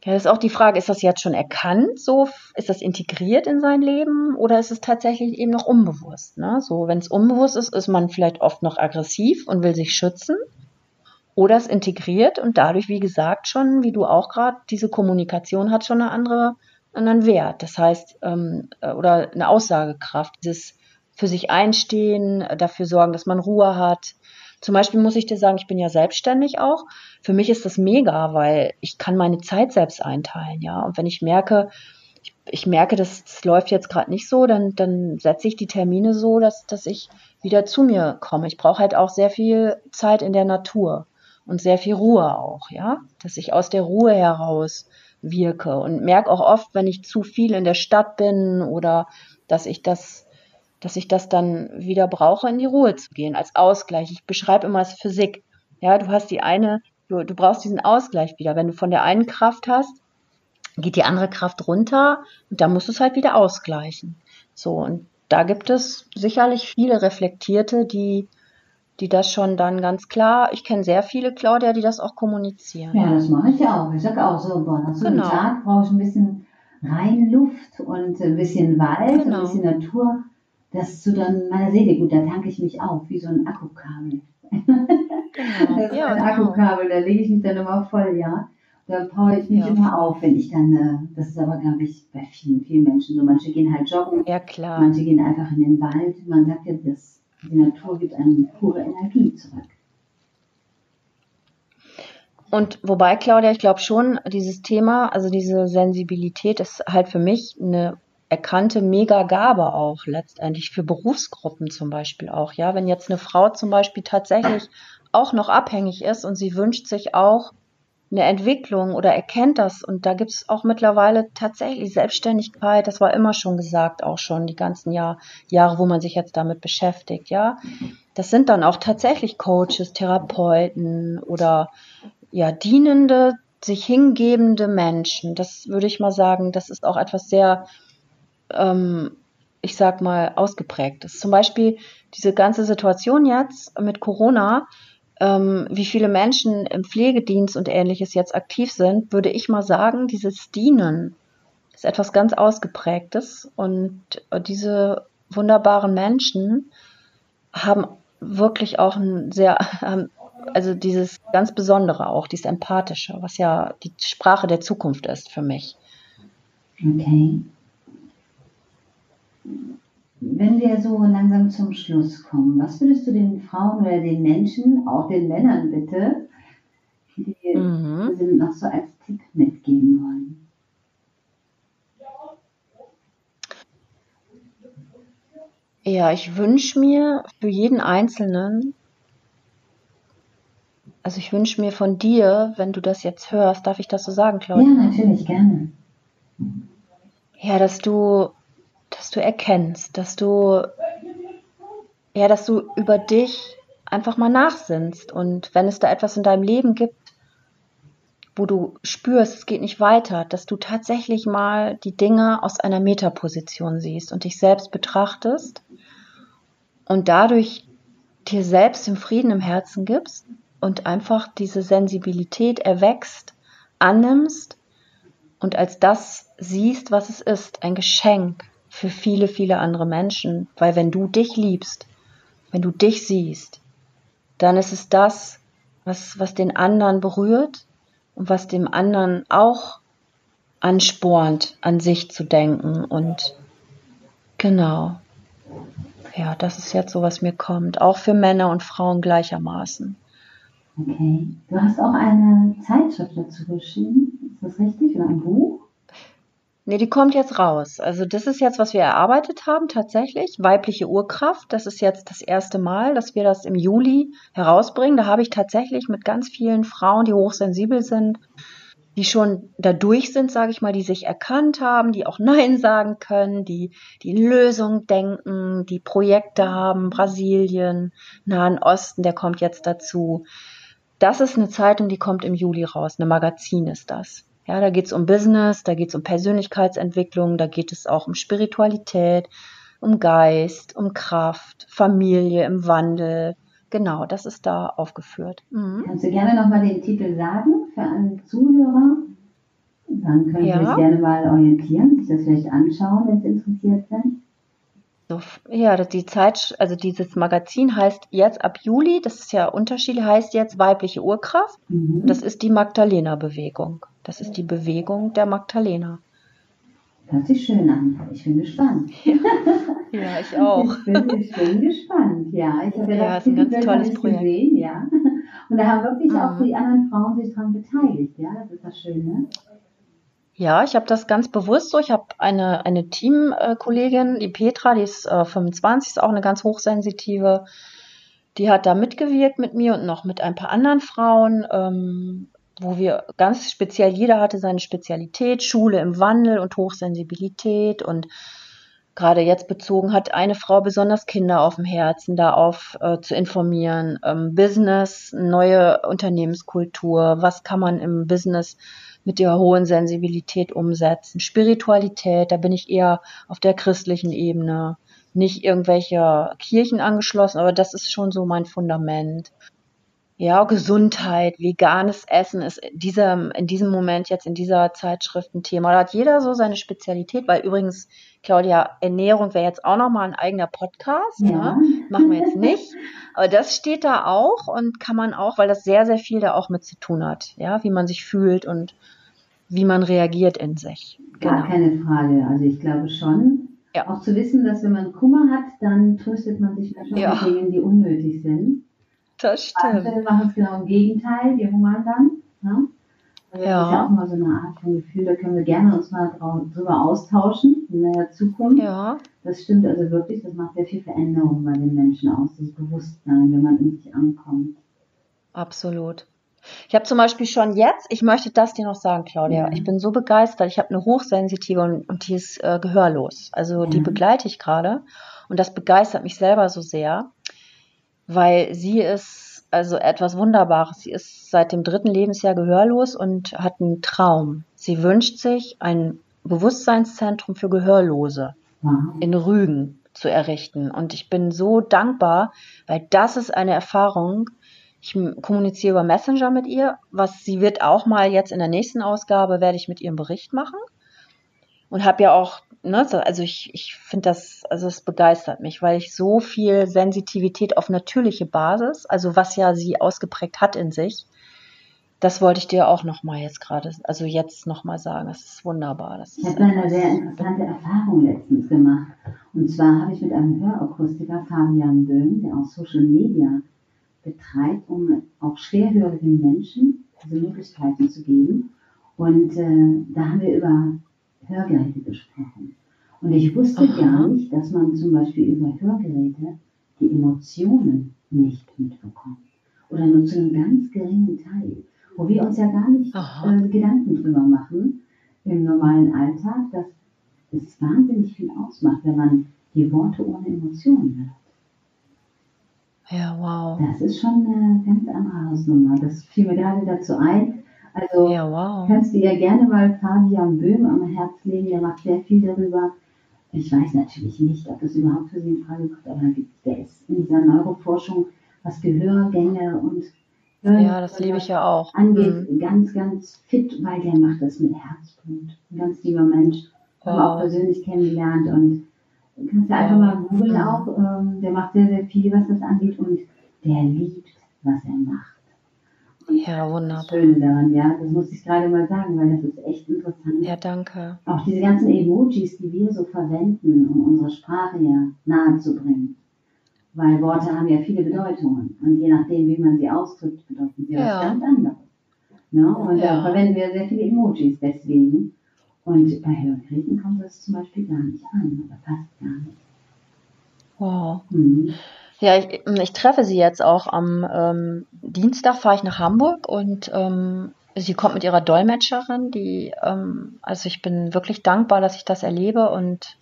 Ja, das ist auch die Frage, ist das jetzt schon erkannt, so ist das integriert in sein Leben oder ist es tatsächlich eben noch unbewusst? Ne? So, wenn es unbewusst ist, ist man vielleicht oft noch aggressiv und will sich schützen. Oder es integriert und dadurch, wie gesagt, schon, wie du auch gerade, diese Kommunikation hat schon eine andere, anderen Wert. Das heißt, ähm, äh, oder eine Aussagekraft, dieses für sich einstehen, dafür sorgen, dass man Ruhe hat, zum Beispiel muss ich dir sagen, ich bin ja selbstständig auch. Für mich ist das mega, weil ich kann meine Zeit selbst einteilen, ja. Und wenn ich merke, ich, ich merke, dass es läuft jetzt gerade nicht so, dann, dann setze ich die Termine so, dass, dass ich wieder zu mir komme. Ich brauche halt auch sehr viel Zeit in der Natur und sehr viel Ruhe auch, ja. Dass ich aus der Ruhe heraus wirke und merke auch oft, wenn ich zu viel in der Stadt bin oder dass ich das dass ich das dann wieder brauche, in die Ruhe zu gehen, als Ausgleich. Ich beschreibe immer als Physik. Ja, du hast die eine, du, du brauchst diesen Ausgleich wieder. Wenn du von der einen Kraft hast, geht die andere Kraft runter und da musst du es halt wieder ausgleichen. So, und da gibt es sicherlich viele Reflektierte, die, die das schon dann ganz klar, ich kenne sehr viele, Claudia, die das auch kommunizieren. Ja, das mache ich auch. Ich sage auch so, boah, nach so einem genau. Tag brauche ich ein bisschen reine Luft und ein bisschen Wald, genau. ein bisschen Natur das zu dann meiner Seele gut, da tanke ich mich auf, wie so ein Akkukabel. Genau. das ist ja, ein genau. Akkukabel, da lege ich mich dann immer voll, ja. Da power ich mich ja. immer auf, wenn ich dann, äh, das ist aber, glaube ich, bei vielen, vielen Menschen so. Manche gehen halt joggen, ja, klar. manche gehen einfach in den Wald. Man sagt ja, das, die Natur gibt einem pure Energie zurück. Und wobei, Claudia, ich glaube schon, dieses Thema, also diese Sensibilität ist halt für mich eine erkannte Megagabe auch letztendlich für Berufsgruppen zum Beispiel auch. Ja, wenn jetzt eine Frau zum Beispiel tatsächlich auch noch abhängig ist und sie wünscht sich auch eine Entwicklung oder erkennt das und da gibt es auch mittlerweile tatsächlich Selbstständigkeit, das war immer schon gesagt, auch schon die ganzen Jahr, Jahre, wo man sich jetzt damit beschäftigt, ja. Das sind dann auch tatsächlich Coaches, Therapeuten oder ja, dienende, sich hingebende Menschen. Das würde ich mal sagen, das ist auch etwas sehr ähm, ich sag mal, ausgeprägt ist. Zum Beispiel diese ganze Situation jetzt mit Corona, ähm, wie viele Menschen im Pflegedienst und ähnliches jetzt aktiv sind, würde ich mal sagen, dieses Dienen ist etwas ganz Ausgeprägtes und diese wunderbaren Menschen haben wirklich auch ein sehr, (laughs) also dieses ganz Besondere auch, dieses Empathische, was ja die Sprache der Zukunft ist für mich. Okay wenn wir so langsam zum Schluss kommen, was würdest du den Frauen oder den Menschen, auch den Männern bitte, die mhm. sind noch so als Tipp mitgeben wollen? Ja, ich wünsche mir für jeden Einzelnen, also ich wünsche mir von dir, wenn du das jetzt hörst, darf ich das so sagen, Claudia? Ja, natürlich, gerne. Ja, dass du dass du erkennst, dass du, ja, dass du über dich einfach mal nachsinnst. Und wenn es da etwas in deinem Leben gibt, wo du spürst, es geht nicht weiter, dass du tatsächlich mal die Dinge aus einer Metaposition siehst und dich selbst betrachtest und dadurch dir selbst den Frieden im Herzen gibst und einfach diese Sensibilität erwächst, annimmst und als das siehst, was es ist, ein Geschenk, für viele, viele andere Menschen. Weil wenn du dich liebst, wenn du dich siehst, dann ist es das, was, was den anderen berührt und was dem anderen auch anspornt, an sich zu denken. Und genau, ja, das ist jetzt so, was mir kommt. Auch für Männer und Frauen gleichermaßen. Okay. Du hast auch eine Zeitschrift dazu geschrieben. Ist das richtig? Oder ein Buch? Nee, die kommt jetzt raus. Also das ist jetzt, was wir erarbeitet haben tatsächlich. Weibliche Urkraft. Das ist jetzt das erste Mal, dass wir das im Juli herausbringen. Da habe ich tatsächlich mit ganz vielen Frauen, die hochsensibel sind, die schon dadurch sind, sage ich mal, die sich erkannt haben, die auch (laughs) Nein sagen können, die die in Lösung denken, die Projekte haben, Brasilien, Nahen Osten, der kommt jetzt dazu. Das ist eine Zeitung, die kommt im Juli raus. Eine Magazin ist das. Ja, da geht es um Business, da geht es um Persönlichkeitsentwicklung, da geht es auch um Spiritualität, um Geist, um Kraft, Familie im Wandel. Genau, das ist da aufgeführt. Mhm. Kannst du gerne nochmal den Titel sagen für alle Zuhörer? Dann können Ja. Sie sich gerne mal orientieren, sich das vielleicht anschauen, wenn Sie interessiert sind. So, ja, das- die Zeit, also dieses Magazin heißt jetzt ab Juli, das ist ja unterschiedlich, heißt jetzt weibliche Urkraft. Mhm. Das ist die Magdalena-Bewegung. Das ist die Bewegung der Magdalena. Hört sich schön an. Ich bin gespannt. (laughs) Ja, ich auch. Ich bin, ich bin gespannt, ja. Ich habe Ja, das ist ein ganz tolles Projekt. gesehen, ja. Und da haben wirklich auch Mhm. die anderen Frauen sich dran beteiligt, ja. Das ist das Schöne. Ja, ich habe das ganz bewusst so. Ich habe eine, eine Teamkollegin, die Petra, die ist äh, 25, ist auch eine ganz hochsensitive. Die hat da mitgewirkt mit mir und noch mit ein paar anderen Frauen, ähm, wo wir ganz speziell, jeder hatte seine Spezialität, Schule im Wandel und Hochsensibilität und gerade jetzt bezogen hat eine Frau besonders Kinder auf dem Herzen, da auf äh, zu informieren, ähm, Business, neue Unternehmenskultur, was kann man im Business mit der hohen Sensibilität umsetzen, Spiritualität, da bin ich eher auf der christlichen Ebene, nicht irgendwelche Kirchen angeschlossen, aber das ist schon so mein Fundament. Ja, Gesundheit, veganes Essen ist in diesem, in diesem Moment jetzt in dieser Zeitschrift ein Thema. Da hat jeder so seine Spezialität, weil übrigens, Claudia, Ernährung wäre jetzt auch nochmal ein eigener Podcast. Ja. Ne? Machen wir jetzt nicht. Aber das steht da auch und kann man auch, weil das sehr, sehr viel da auch mit zu tun hat. Ja, wie man sich fühlt und wie man reagiert in sich. Gar Genau. keine Frage. Also ich glaube schon. Ja. Auch zu wissen, dass wenn man Kummer hat, dann tröstet man sich manchmal Ja. mit Dingen, die unnötig sind. Das stimmt. machen es genau im Gegenteil, die hungern dann. Ne? Also Das ist ja Ja. auch mal so eine Art von Gefühl, da können wir gerne uns mal drüber austauschen in der Zukunft. Ja. Das stimmt also wirklich, das macht sehr viel Veränderung bei den Menschen aus, das Bewusstsein, wenn man in sich ankommt. Absolut. Ich habe zum Beispiel schon jetzt, ich möchte das dir noch sagen, Claudia, Ja. ich bin so begeistert. Ich habe eine hochsensitive und, und die ist äh, gehörlos. Also die Ja. begleite ich gerade und das begeistert mich selber so sehr, weil sie ist also etwas Wunderbares. Sie ist seit dem dritten Lebensjahr gehörlos und hat einen Traum. Sie wünscht sich ein Bewusstseinszentrum für Gehörlose Wow. in Rügen zu errichten. Und ich bin so dankbar, weil das ist eine Erfahrung. Ich kommuniziere über Messenger mit ihr, was sie wird auch mal jetzt in der nächsten Ausgabe, werde ich mit ihr einen Bericht machen. Und habe ja auch, ne, so- also ich, ich finde das, also es begeistert mich, weil ich so viel Sensitivität auf natürliche Basis, also was ja sie ausgeprägt hat in sich, das wollte ich dir auch nochmal jetzt gerade, also jetzt nochmal sagen. Das ist wunderbar. Das Ich habe eine sehr interessante Erfahrung letztens gemacht. Und zwar habe ich mit einem Hörakustiker, Fabian Böhm, der auch Social Media betreibt, um auch schwerhörigen Menschen diese Möglichkeiten zu geben. Und äh, da haben wir über Hörgeräte gesprochen. Und ich wusste Aha. gar nicht, dass man zum Beispiel über Hörgeräte die Emotionen nicht mitbekommt. Oder nur zu einem ganz geringen Teil. Wo wir uns ja gar nicht äh, Gedanken drüber machen im normalen Alltag, dass es wahnsinnig viel ausmacht, wenn man die Worte ohne Emotionen hört. Ja, wow. Das ist schon eine ganz andere Hausnummer. Das fiel mir gerade dazu ein. Also Ja, wow. kannst du ja gerne mal Fabian Böhm am Herz legen, der macht sehr viel darüber. Ich weiß natürlich nicht, ob das überhaupt für Sie in Frage kommt, aber der ist in dieser Neuroforschung, was Gehörgänge und Hören- Ja, das liebe ich ja auch. angeht, Mhm. ganz, ganz fit, weil der macht das mit Herzblut. Ein ganz lieber Mensch. Haben wir auch Oh. persönlich kennengelernt und kannst ja einfach Oh. mal googeln auch. Ähm, der macht sehr, sehr viel, was das angeht und der liebt, was er macht. Ja, wunderbar. Schöne daran, ja, das muss ich gerade mal sagen, weil das ist echt interessant. Ja, danke. Auch diese ganzen Emojis, die wir so verwenden, um unsere Sprache ja nahe zu bringen. Weil Worte haben ja viele Bedeutungen und je nachdem, wie man sie ausdrückt, bedeuten sie Ja. was ganz anderes. Ne? Und da Ja. verwenden wir sehr viele Emojis deswegen. Und bei Hörgeräten kommt das zum Beispiel gar nicht an oder fast gar nicht. Wow. Mhm. Ja, ich, ich treffe sie jetzt auch am ähm, Dienstag, fahre ich nach Hamburg und ähm, sie kommt mit ihrer Dolmetscherin, die, ähm, also ich bin wirklich dankbar, dass ich das erlebe und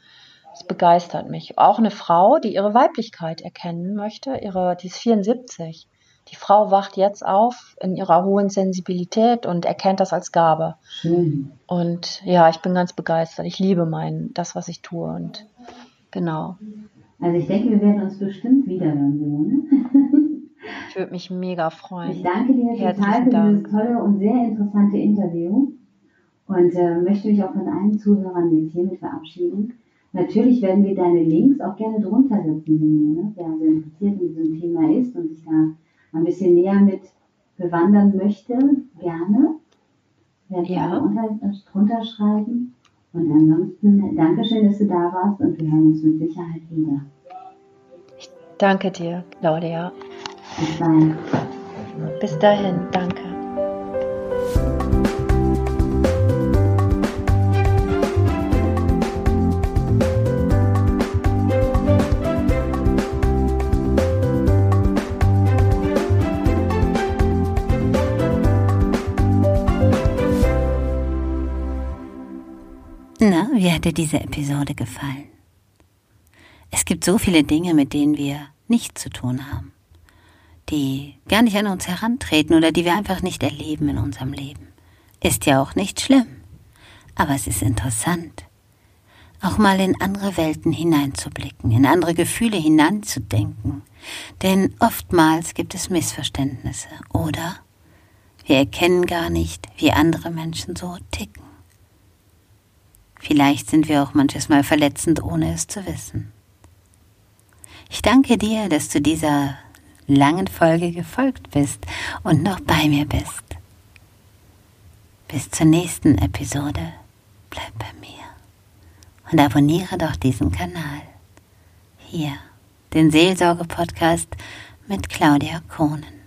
es begeistert mich. Auch eine Frau, die ihre Weiblichkeit erkennen möchte, ihre, die ist 74. Die Frau wacht jetzt auf in ihrer hohen Sensibilität und erkennt das als Gabe. Schön. Und ja, ich bin ganz begeistert. Ich liebe mein, das, was ich tue. Und genau. Also ich denke, wir werden uns bestimmt wiederhören, Simone. (laughs) Ich würde mich mega Ich freuen. danke dir total Herzlichen für dieses Dank. tolle und sehr interessante Interview. und äh, möchte mich auch von allen Zuhörern jetzt hiermit verabschieden. Natürlich werden wir deine Links auch gerne drunter setzen, ne? wer also interessiert in diesem Thema ist und sich da ein bisschen näher mit bewandern möchte, gerne. Werden wir ja. unter, äh, drunter schreiben. Und ansonsten, Dankeschön, dass du da warst und wir hören uns mit Sicherheit wieder. Ich danke dir, Claudia. Bis dahin. Bis dahin, danke. Na, wie hat dir diese Episode gefallen? Es gibt so viele Dinge, mit denen wir nichts zu tun haben, die gar nicht an uns herantreten oder die wir einfach nicht erleben in unserem Leben. Ist ja auch nicht schlimm, aber es ist interessant, auch mal in andere Welten hineinzublicken, in andere Gefühle hineinzudenken, denn oftmals gibt es Missverständnisse oder wir erkennen gar nicht, wie andere Menschen so ticken. Vielleicht sind wir auch manches Mal verletzend, ohne es zu wissen. Ich danke dir, dass du dieser langen Folge gefolgt bist und noch bei mir bist. Bis zur nächsten Episode. Bleib bei mir und abonniere doch diesen Kanal. Hier, den Seelsorge-Podcast mit Claudia Kohnen.